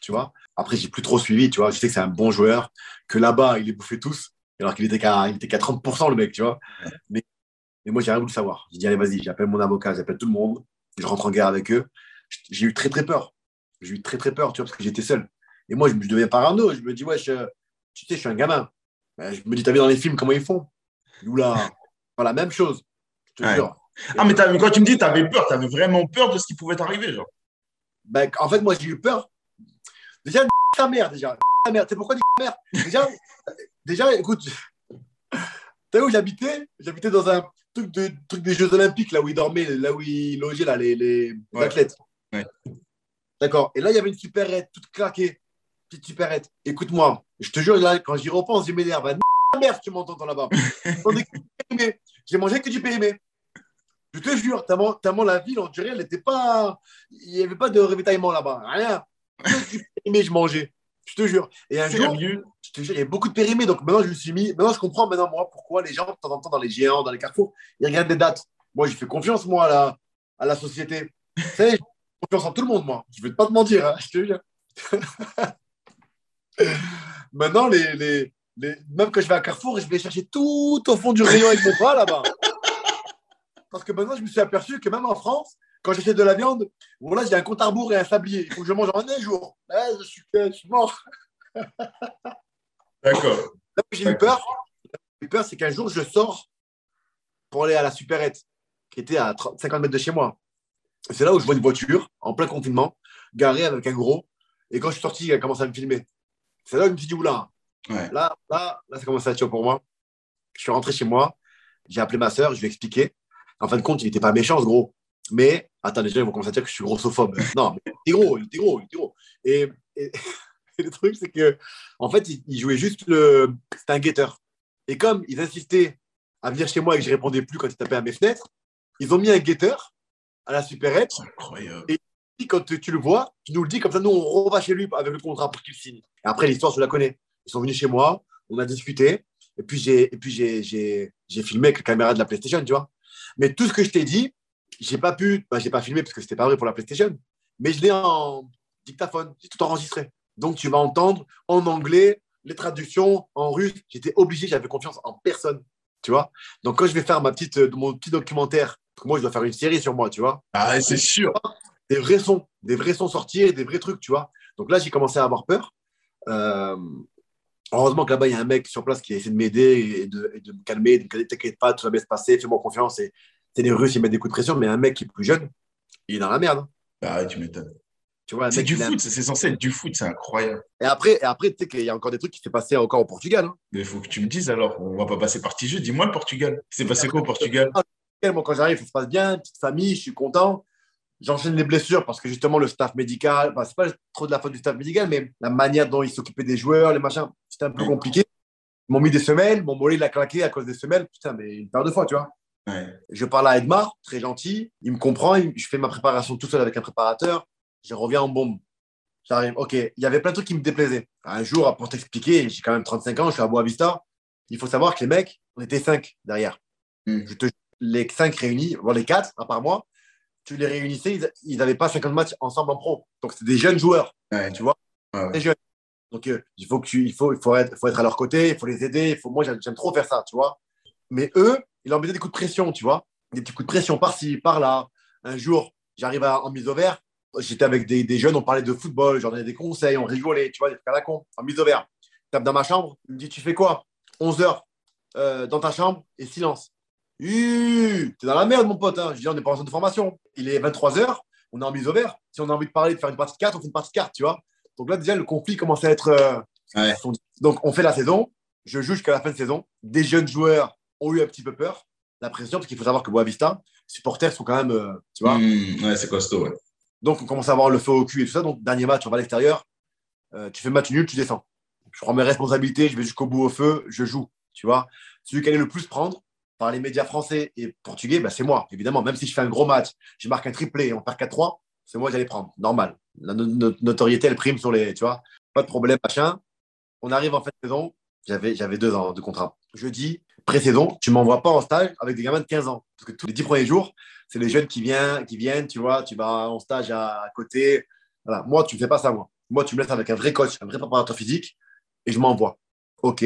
Tu vois Après, j'ai plus trop suivi, tu vois. Je sais que c'est un bon joueur, que là-bas, il les bouffait tous, alors qu'il était qu'à 30%, le mec, tu vois. Mais, mais moi, j'ai rien voulu savoir. J'ai dit, allez, vas-y, j'appelle mon avocat, j'appelle tout le monde, je rentre en guerre avec eux. J'ai eu très, très peur. J'ai eu très, très peur, tu vois, parce que j'étais seul. Et moi, je, me deviens parano. Je me dis, ouais, tu sais, je suis un gamin. Ben, je me dis, t'as vu dans les films comment ils font? Oula, pas la même chose. Je te jure. Ah, mais quand tu me dis tu avais peur, tu avais vraiment peur de ce qui pouvait t'arriver, genre. Ben, en fait, moi, j'ai eu peur. Déjà, ta mère, déjà. Ta mère. Tu sais pourquoi ta mère? Déjà, déjà, écoute, savez où j'habitais? J'habitais dans un truc, de, truc des Jeux Olympiques, là où ils dormaient, là où ils logeaient là, les, les Ouais. athlètes. Ouais. D'accord. Et là, il y avait une supérette, toute claquée. Petite supérette. Écoute-moi, je te jure, là, quand j'y repense, je m'énerve. Ah, merde, tu m'entends là-bas. J'ai mangé que du périmé. Je te jure, tellement, tellement la ville, on dirait, elle n'était pas. Il n'y avait pas de ravitaillement là-bas. Rien. Que du je mangeais. Je te jure. Et un jour, je te jure, il y a beaucoup de périmés. Donc maintenant, je me suis mis. Maintenant, je comprends maintenant, moi, pourquoi les gens, de temps en temps, dans les géants, dans les carrefours, ils regardent des dates. Moi, j'ai fait confiance, moi, à la, à la société. Tu sais, j'ai confiance en tout le monde, moi. Je ne vais pas te mentir, hein, je te jure. maintenant, les, les, les- même quand je vais à Carrefour, je vais chercher tout au fond du rayon avec mon bras là-bas. Parce que maintenant, je me suis aperçu que même en France, quand j'achète de la viande, j'ai un compte à rebours et un sablier. Il faut que je mange en un jour. Là, je suis, je suis mort. D'accord. Là où j'ai eu peur, j'ai eu peur, c'est qu'un jour, je sors pour aller à la supérette, qui était à 30 50 mètres de chez moi. C'est là où je vois une voiture, en plein confinement, garée avec un gros. Et quand je suis sorti, elle commence à me filmer. C'est là où je me suis dit, oula, Ouais. là, là, là, ça commence à être chaud pour moi. Je suis rentré chez moi, j'ai appelé ma soeur, je lui ai expliqué. En fin de compte, il n'était pas méchant, ce gros. Mais, attends, déjà, ils vont commencer à dire que je suis grossophobe. Non, mais il était gros, il était gros, il était gros. Et, et- et le truc, c'est que, en fait, il, il jouait juste le. C'était un guetteur. Et comme ils insistaient à venir chez moi et que je répondais plus quand ils tapaient à mes fenêtres, ils ont mis un guetteur à la supérette. Incroyable. Et quand tu le vois, tu nous le dis, comme ça, nous, on reva chez lui avec le contrat pour qu'il signe. Et après, l'histoire, je la connais. Ils sont venus chez moi, on a discuté, et puis j'ai filmé avec la caméra de la PlayStation, tu vois. Mais tout ce que je t'ai dit, j'ai pas pu, bah, j'ai pas filmé parce que c'était pas vrai pour la PlayStation, mais je l'ai en dictaphone, j'ai tout enregistré. Donc tu vas entendre en anglais les traductions en russe. J'étais obligé, j'avais confiance en personne, tu vois. Donc quand je vais faire ma petite, euh, mon petit documentaire, parce que moi je dois faire une série sur moi, tu vois Ah, c'est sûr. des vrais sons, des vrais sons sortir, des vrais trucs, tu vois. Donc là, j'ai commencé à avoir peur. Euh, heureusement que là-bas, il y a un mec sur place qui a essayé de m'aider et de, et de me calmer, de me dire T'inquiète pas, tout va bien se passer, fais-moi confiance. Et c'est les Russes, ils mettent des coups de pression, mais un mec qui est plus jeune, il est dans la merde. hein. Ah, ouais, tu m'étonnes. Tu vois, C'est du foot, c'est censé être du foot, c'est incroyable. Et après, et après tu sais qu'il y a encore des trucs qui s'est passé encore au Portugal. hein. Mais il faut que tu me dises alors, on va pas passer par jeu. Dis-moi le Portugal. C'est passé quoi au Portugal? Moi, quand j'arrive, ça se passe bien, petite famille, je suis content. J'enchaîne les blessures parce que justement, le staff médical, bah, c'est pas trop de la faute du staff médical, mais la manière dont ils s'occupaient des joueurs, les machins, c'était un peu Ouais. compliqué. Ils m'ont mis des semelles, mon mollet il a claqué à cause des semelles. Putain, mais une paire de fois, tu vois. Ouais. Je parle à Edmar, très gentil. Il me comprend. il- je fais ma préparation tout seul avec un préparateur. Je reviens en bombe. J'arrive. OK. Il y avait plein de trucs qui me déplaisaient. Un jour, pour t'expliquer, j'ai quand même 35 ans, je suis à Boavista. Il faut savoir que les mecs, on était cinq derrière. Hmm. Je te, les cinq réunis, bon, les quatre, à part moi, tu les réunissais, ils n'avaient pas 50 matchs ensemble en pro. Donc, c'est des jeunes joueurs, Ouais. tu vois. Ouais. Des jeunes. Donc, euh, il, faut que tu, il, faut, il faut, être, faut être à leur côté, il faut les aider. Il faut, moi, j'aime trop faire ça, tu vois. Mais eux, ils leur mettaient des coups de pression, tu vois. Des petits coups de pression par-ci, par-là. Un jour, j'arrive en mise au vert. J'étais avec des, des jeunes, on parlait de football, j'en donnais des conseils, on rigolait, tu vois, des trucs à la con, en mise au vert. Je tape dans ma chambre, il me dit Tu fais quoi? 11 heures euh, dans ta chambre et silence. T'es dans la merde, mon pote. Hein. Je dis On n'est pas en centre de formation. Il est 23 heures, on est en mise au vert. Si on a envie de parler, de faire une partie de cartes, on fait une partie de cartes, tu vois. Donc là, déjà, le conflit commence à être. euh, Ouais. Donc, on fait la saison. Je joue jusqu'à la fin de saison. Des jeunes joueurs ont eu un petit peu peur, la pression, parce qu'il faut savoir que Boavista, les supporters sont quand même. euh, tu vois. Hmm, ouais, c'est costaud, ouais. Donc, on commence à avoir le feu au cul et tout ça. Donc, dernier match, on va à l'extérieur. Euh, tu fais match nul, tu descends. Je prends mes responsabilités, je vais jusqu'au bout au feu, je joue. Tu vois, celui qui allait le plus prendre par les médias français et portugais, bah, c'est moi, évidemment. Même si je fais un gros match, je marque un triplé et on perd 4-3, c'est moi qui allais prendre. Normal. La no- no- notoriété, elle prime sur les. Tu vois, pas de problème, machin. On arrive en fin de saison. J'avais, j'avais deux ans de contrat. Je dis, pré-saison, tu m'envoies pas en stage avec des gamins de 15 ans. Parce que tous les 10 premiers jours, c'est les jeunes qui viennent, qui viennent, tu vois, tu vas en stage à, côté. Moi, tu ne fais pas ça, moi. Moi, tu me laisses avec un vrai coach, un vrai préparateur physique, et je m'envoie. OK.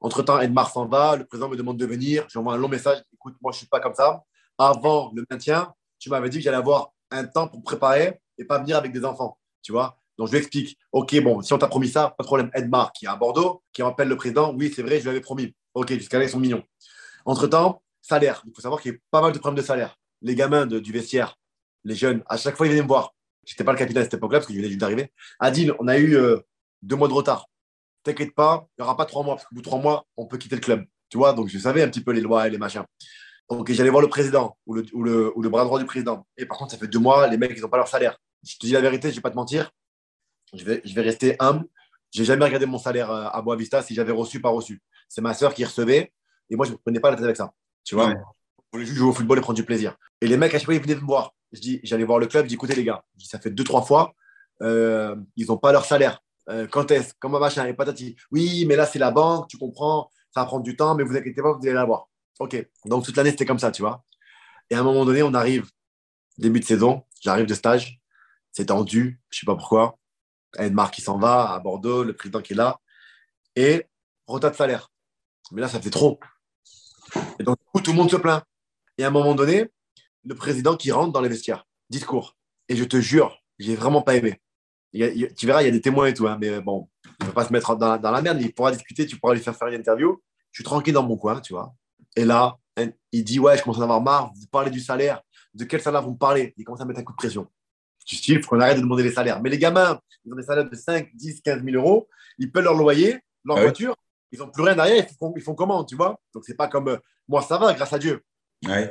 Entre-temps, Edmar s'en va, le président me demande de venir, j'envoie un long message. Écoute, moi, je ne suis pas comme ça. Avant le maintien, tu m'avais dit que j'allais avoir un temps pour préparer et pas venir avec des enfants, tu vois. Donc, je lui explique. OK, bon, si on t'a promis ça, pas de problème. Edmar, qui est à Bordeaux, qui rappelle le président, oui, c'est vrai, je lui avais promis. OK, jusqu'à là, ils sont mignons. Entre-temps, salaire. Il faut savoir qu'il y a pas mal de problèmes de salaire. Les gamins du vestiaire, les jeunes, à chaque fois, ils venaient me voir. Je n'étais pas le capitaine à cette époque-là parce que je venais juste d'arriver. Adil, on a eu euh, deux mois de retard. T'inquiète pas, il n'y aura pas trois mois parce qu'au bout de trois mois, on peut quitter le club. Tu vois, donc je savais un petit peu les lois et les machins. Donc j'allais voir le président ou le bras droit du président. Et par contre, ça fait deux mois, les mecs, ils n'ont pas leur salaire. Je te dis la vérité, je ne vais pas te mentir. Je vais, je vais rester humble. J'ai jamais regardé mon salaire euh, à Boavista si j'avais reçu, pas reçu. C'est ma sœur qui recevait. Et moi, je ne me prenais pas la tête avec ça. Tu vois, Ouais. je voulais juste jouer au football et prendre du plaisir. Et les mecs, à chaque fois, ils venaient me voir. Je dis, j'allais voir le club, je dis, écoutez, les gars, je dis, ça fait deux, trois fois, euh, ils n'ont pas leur salaire. Euh, quand est-ce Comment machin Et patati. Oui, mais là, c'est la banque, tu comprends, ça va prendre du temps, mais vous inquiétez pas, vous allez l'avoir. OK. Donc, toute l'année, c'était comme ça, tu vois. Et à un moment donné, on arrive, début de saison, j'arrive de stage, c'est tendu, je sais pas pourquoi. Edmar qui s'en va à Bordeaux, le président qui est là, et retard de salaire. Mais là, ça fait trop. Et donc, du coup, tout le monde se plaint. Et à un moment donné, le président qui rentre dans les vestiaires, discours. Et je te jure, j'ai vraiment pas aimé. Tu verras, il y a des témoins et tout, hein, mais bon, il ne va pas se mettre dans, la merde, il pourra discuter, tu pourras lui faire faire une interview. Je suis tranquille dans mon coin, tu vois. Et là, il dit Ouais, je commence à en avoir marre, vous parlez du salaire. De quel salaire vous me parlez? Il commence à mettre un coup de pression. Du style, il faut qu'on arrête de demander les salaires. Mais les gamins, ils ont des salaires de 5, 10, 15 000 euros, ils paient leur loyer, leur Ah oui. voiture, ils n'ont plus rien derrière, ils font, ils font comment, tu vois? Donc, c'est pas comme euh, moi, ça va, grâce à Dieu. Ouais.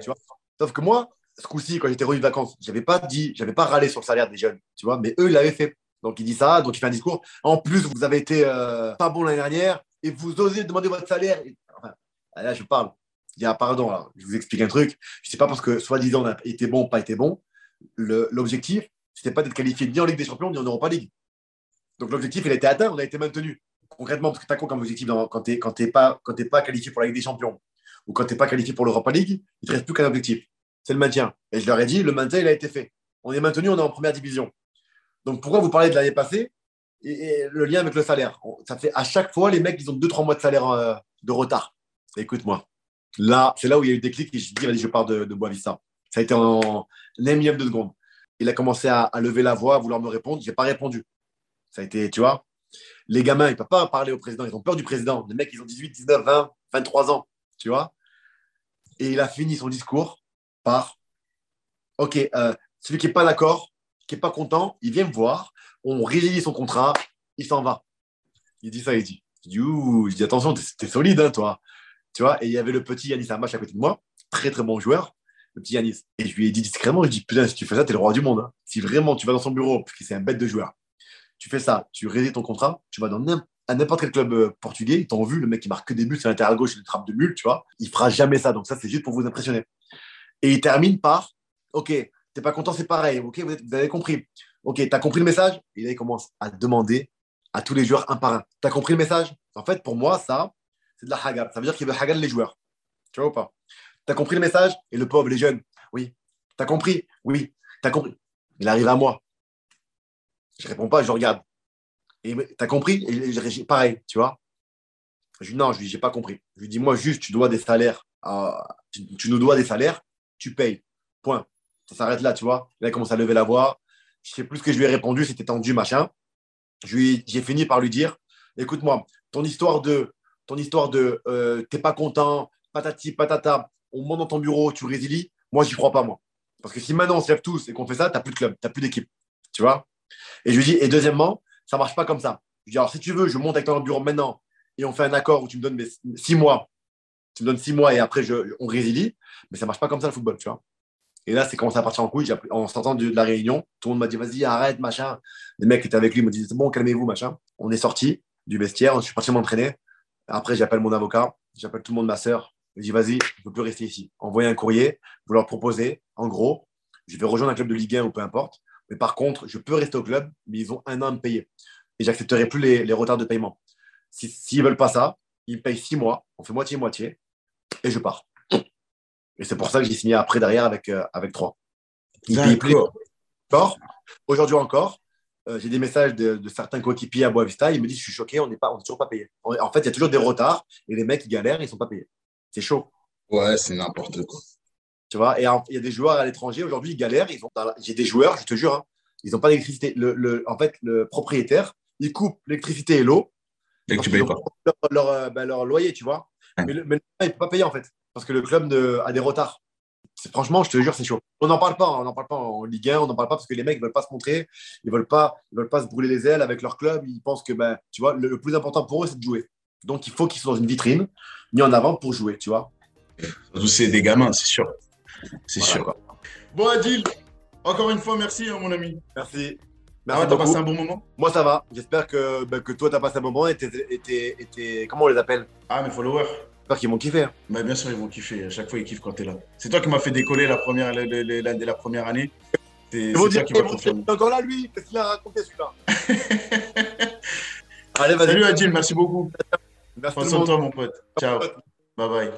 Sauf que moi, ce coup-ci, quand j'étais revenu de vacances, je n'avais pas dit, j'avais pas râlé sur le salaire des jeunes, tu vois, mais eux, ils l'avaient fait. Donc, il dit ça, donc il fait un discours. En plus, vous avez été euh, pas bon l'année dernière et vous osez demander votre salaire. Et- enfin, là, je parle. Il y a, pardon, là, je vous explique un truc. Je sais pas parce que, soi-disant, on a été bon ou pas été bon. L'objectif, c'était pas d'être qualifié ni en Ligue des Champions ni en Europa League. Donc, l'objectif, il a été atteint, on a été maintenu. Concrètement, parce que tu as quoi comme objectif quand tu n'es pas, pas qualifié pour la Ligue des Champions ou quand tu n'es pas qualifié pour l'Europa League, il ne te reste plus qu'un objectif c'est le maintien. Et je leur ai dit, le maintien, il a été fait. On est maintenu, on est en première division. Donc pourquoi vous parlez de l'année passée et, le lien avec le salaire? Ça fait à chaque fois, les mecs, ils ont 2-3 mois de salaire euh, de retard. Écoute-moi. Là, c'est là où il y a eu le déclic et je dis, allez, je pars de, de Boavista. Ça a été en énième de seconde. Il a commencé à, lever la voix, à vouloir me répondre. Je n'ai pas répondu. Ça a été, tu vois, les gamins, ils ne peuvent pas parler au président. Ils ont peur du président. Les mecs, ils ont 18, 19, 20, 23 ans. Tu vois Et il a fini son discours par Ok, euh, celui qui n'est pas d'accord, qui n'est pas content, il vient me voir, on résilie son contrat, il s'en va. Il dit ça, il dit. Je dis, attention, t'es solide, hein, toi. Tu vois, et il y avait le petit Yanis Amash à côté de moi, très très bon joueur, le petit Yanis. Et je lui ai dit discrètement, je dis, putain, si tu fais ça, t'es le roi du monde. hein. Si vraiment tu vas dans son bureau, parce que c'est un bête de joueur, tu fais ça, tu résilies ton contrat, tu vas dans n'importe quel club euh, portugais, ils t'ont vu, le mec qui marque que des buts, c'est l'intérieur gauche, il trappe de mule, tu vois. Il fera jamais ça. Donc ça, c'est juste pour vous impressionner. Et il termine par Ok, t'es pas content, c'est pareil. Ok, vous avez compris. Ok, t'as compris le message? Et là, il commence à demander à tous les joueurs un par un. T'as compris le message? En fait, pour moi, ça, c'est de la hagar. Ça veut dire qu'il veut hagar les joueurs. Tu vois ou pas? T'as compris le message? Et le pauvre, les jeunes, oui. T'as compris? Oui. T'as compris? Il arrive à moi. Je réponds pas, je regarde. Et t'as compris? Et pareil, tu vois je lui dis, non, je lui dis, j'ai pas compris. Je lui dis, moi, juste, tu dois des salaires. tu, nous dois des salaires, tu payes. Point. Ça s'arrête là, tu vois. Là, il commence à lever la voix. Je sais plus ce que je lui ai répondu, c'était tendu, machin. J'ai fini par lui dire, écoute-moi, ton histoire de, ton histoire de, euh, t'es pas content, patati, patata, on monte dans ton bureau, tu résilies. Moi, j'y crois pas, moi. Parce que si maintenant on se lève tous et qu'on fait ça, t'as plus de club, t'as plus d'équipe. Tu vois? Et je lui dis, et deuxièmement, ça marche pas comme ça. Je lui dis, alors si tu veux, je monte avec toi dans le bureau maintenant et on fait un accord où tu me donnes six mois. Tu me donnes six mois et après, on résilie. Mais ça marche pas comme ça le football, tu vois. Et là, c'est commencé à partir en couille. En sortant de, la réunion, tout le monde m'a dit, vas-y, arrête, machin. Les mecs qui étaient avec lui me disaient, c'est bon, calmez-vous, machin. On est sorti du vestiaire, je suis parti m'entraîner. Après, j'appelle mon avocat, j'appelle tout le monde, ma sœur. Je dis, vas-y, je ne peux plus rester ici. Envoyez un courrier, vous leur proposez, en gros, je vais rejoindre un club de Ligue 1 ou peu importe. Mais par contre, je peux rester au club, mais ils ont un an à me payer. Et j'accepterai plus les, les retards de paiement. Si- S'ils ne veulent pas ça, ils me payent six mois, on fait moitié-moitié, et je pars. Et c'est pour ça que j'ai signé après derrière avec, euh, avec trois. Ils payent plus encore. Aujourd'hui encore, euh, j'ai des messages de, de certains coéquipiers à Boavista. Ils me disent Je suis choqué, on n'est pas, on est toujours pas payé. En, en fait, il y a toujours des retards et les mecs, ils galèrent, ils ne sont pas payés. C'est chaud. Ouais, c'est n'importe quoi. Tu vois, et il y a des joueurs à l'étranger aujourd'hui, ils galèrent. Ils ont J'ai des joueurs, je te jure, hein, ils n'ont pas d'électricité. Le, le- en fait, le propriétaire, il coupe l'électricité et l'eau. Et que tu payes pas. Leur, leur, euh, ben, leur loyer, tu vois. Mais, le, mais il ne peut pas payer en fait, parce que le club ne- a des retards. Franchement, je te jure, c'est chaud. On n'en parle pas, hein, on n'en parle pas en Ligue 1, on n'en parle pas parce que les mecs ne veulent pas se montrer, ils veulent pas, ils veulent pas se brûler les ailes avec leur club. Ils pensent que, ben, tu vois, le, le plus important pour eux, c'est de jouer. Donc, il faut qu'ils soient dans une vitrine, mis en avant pour jouer, tu vois. C'est des gamins, c'est sûr. C'est Voilà, sûr. quoi. Bon, Adil, encore une fois, merci, hein, mon ami. Merci. Ah, Merci t'as beaucoup. passé un bon moment? Moi, ça va. J'espère que, bah, que toi, tu as passé un moment et t'es- et t'es- et t'es- Comment on les appelle? Ah, mes followers J'espère qu'ils vont kiffer. bah, Bien sûr, ils vont kiffer. À chaque fois, ils kiffent quand t'es là. C'est toi qui m'as fait décoller la première, la, la- la- la- la première année. C'est toi dire qui confirmer. Dieu, encore là, lui Qu'est-ce qu'il a raconté, celui-là? Allez, vas-y. Salut Adil, merci beaucoup. Merci Prends soin de toi, mon pote. Ciao. Bye bye.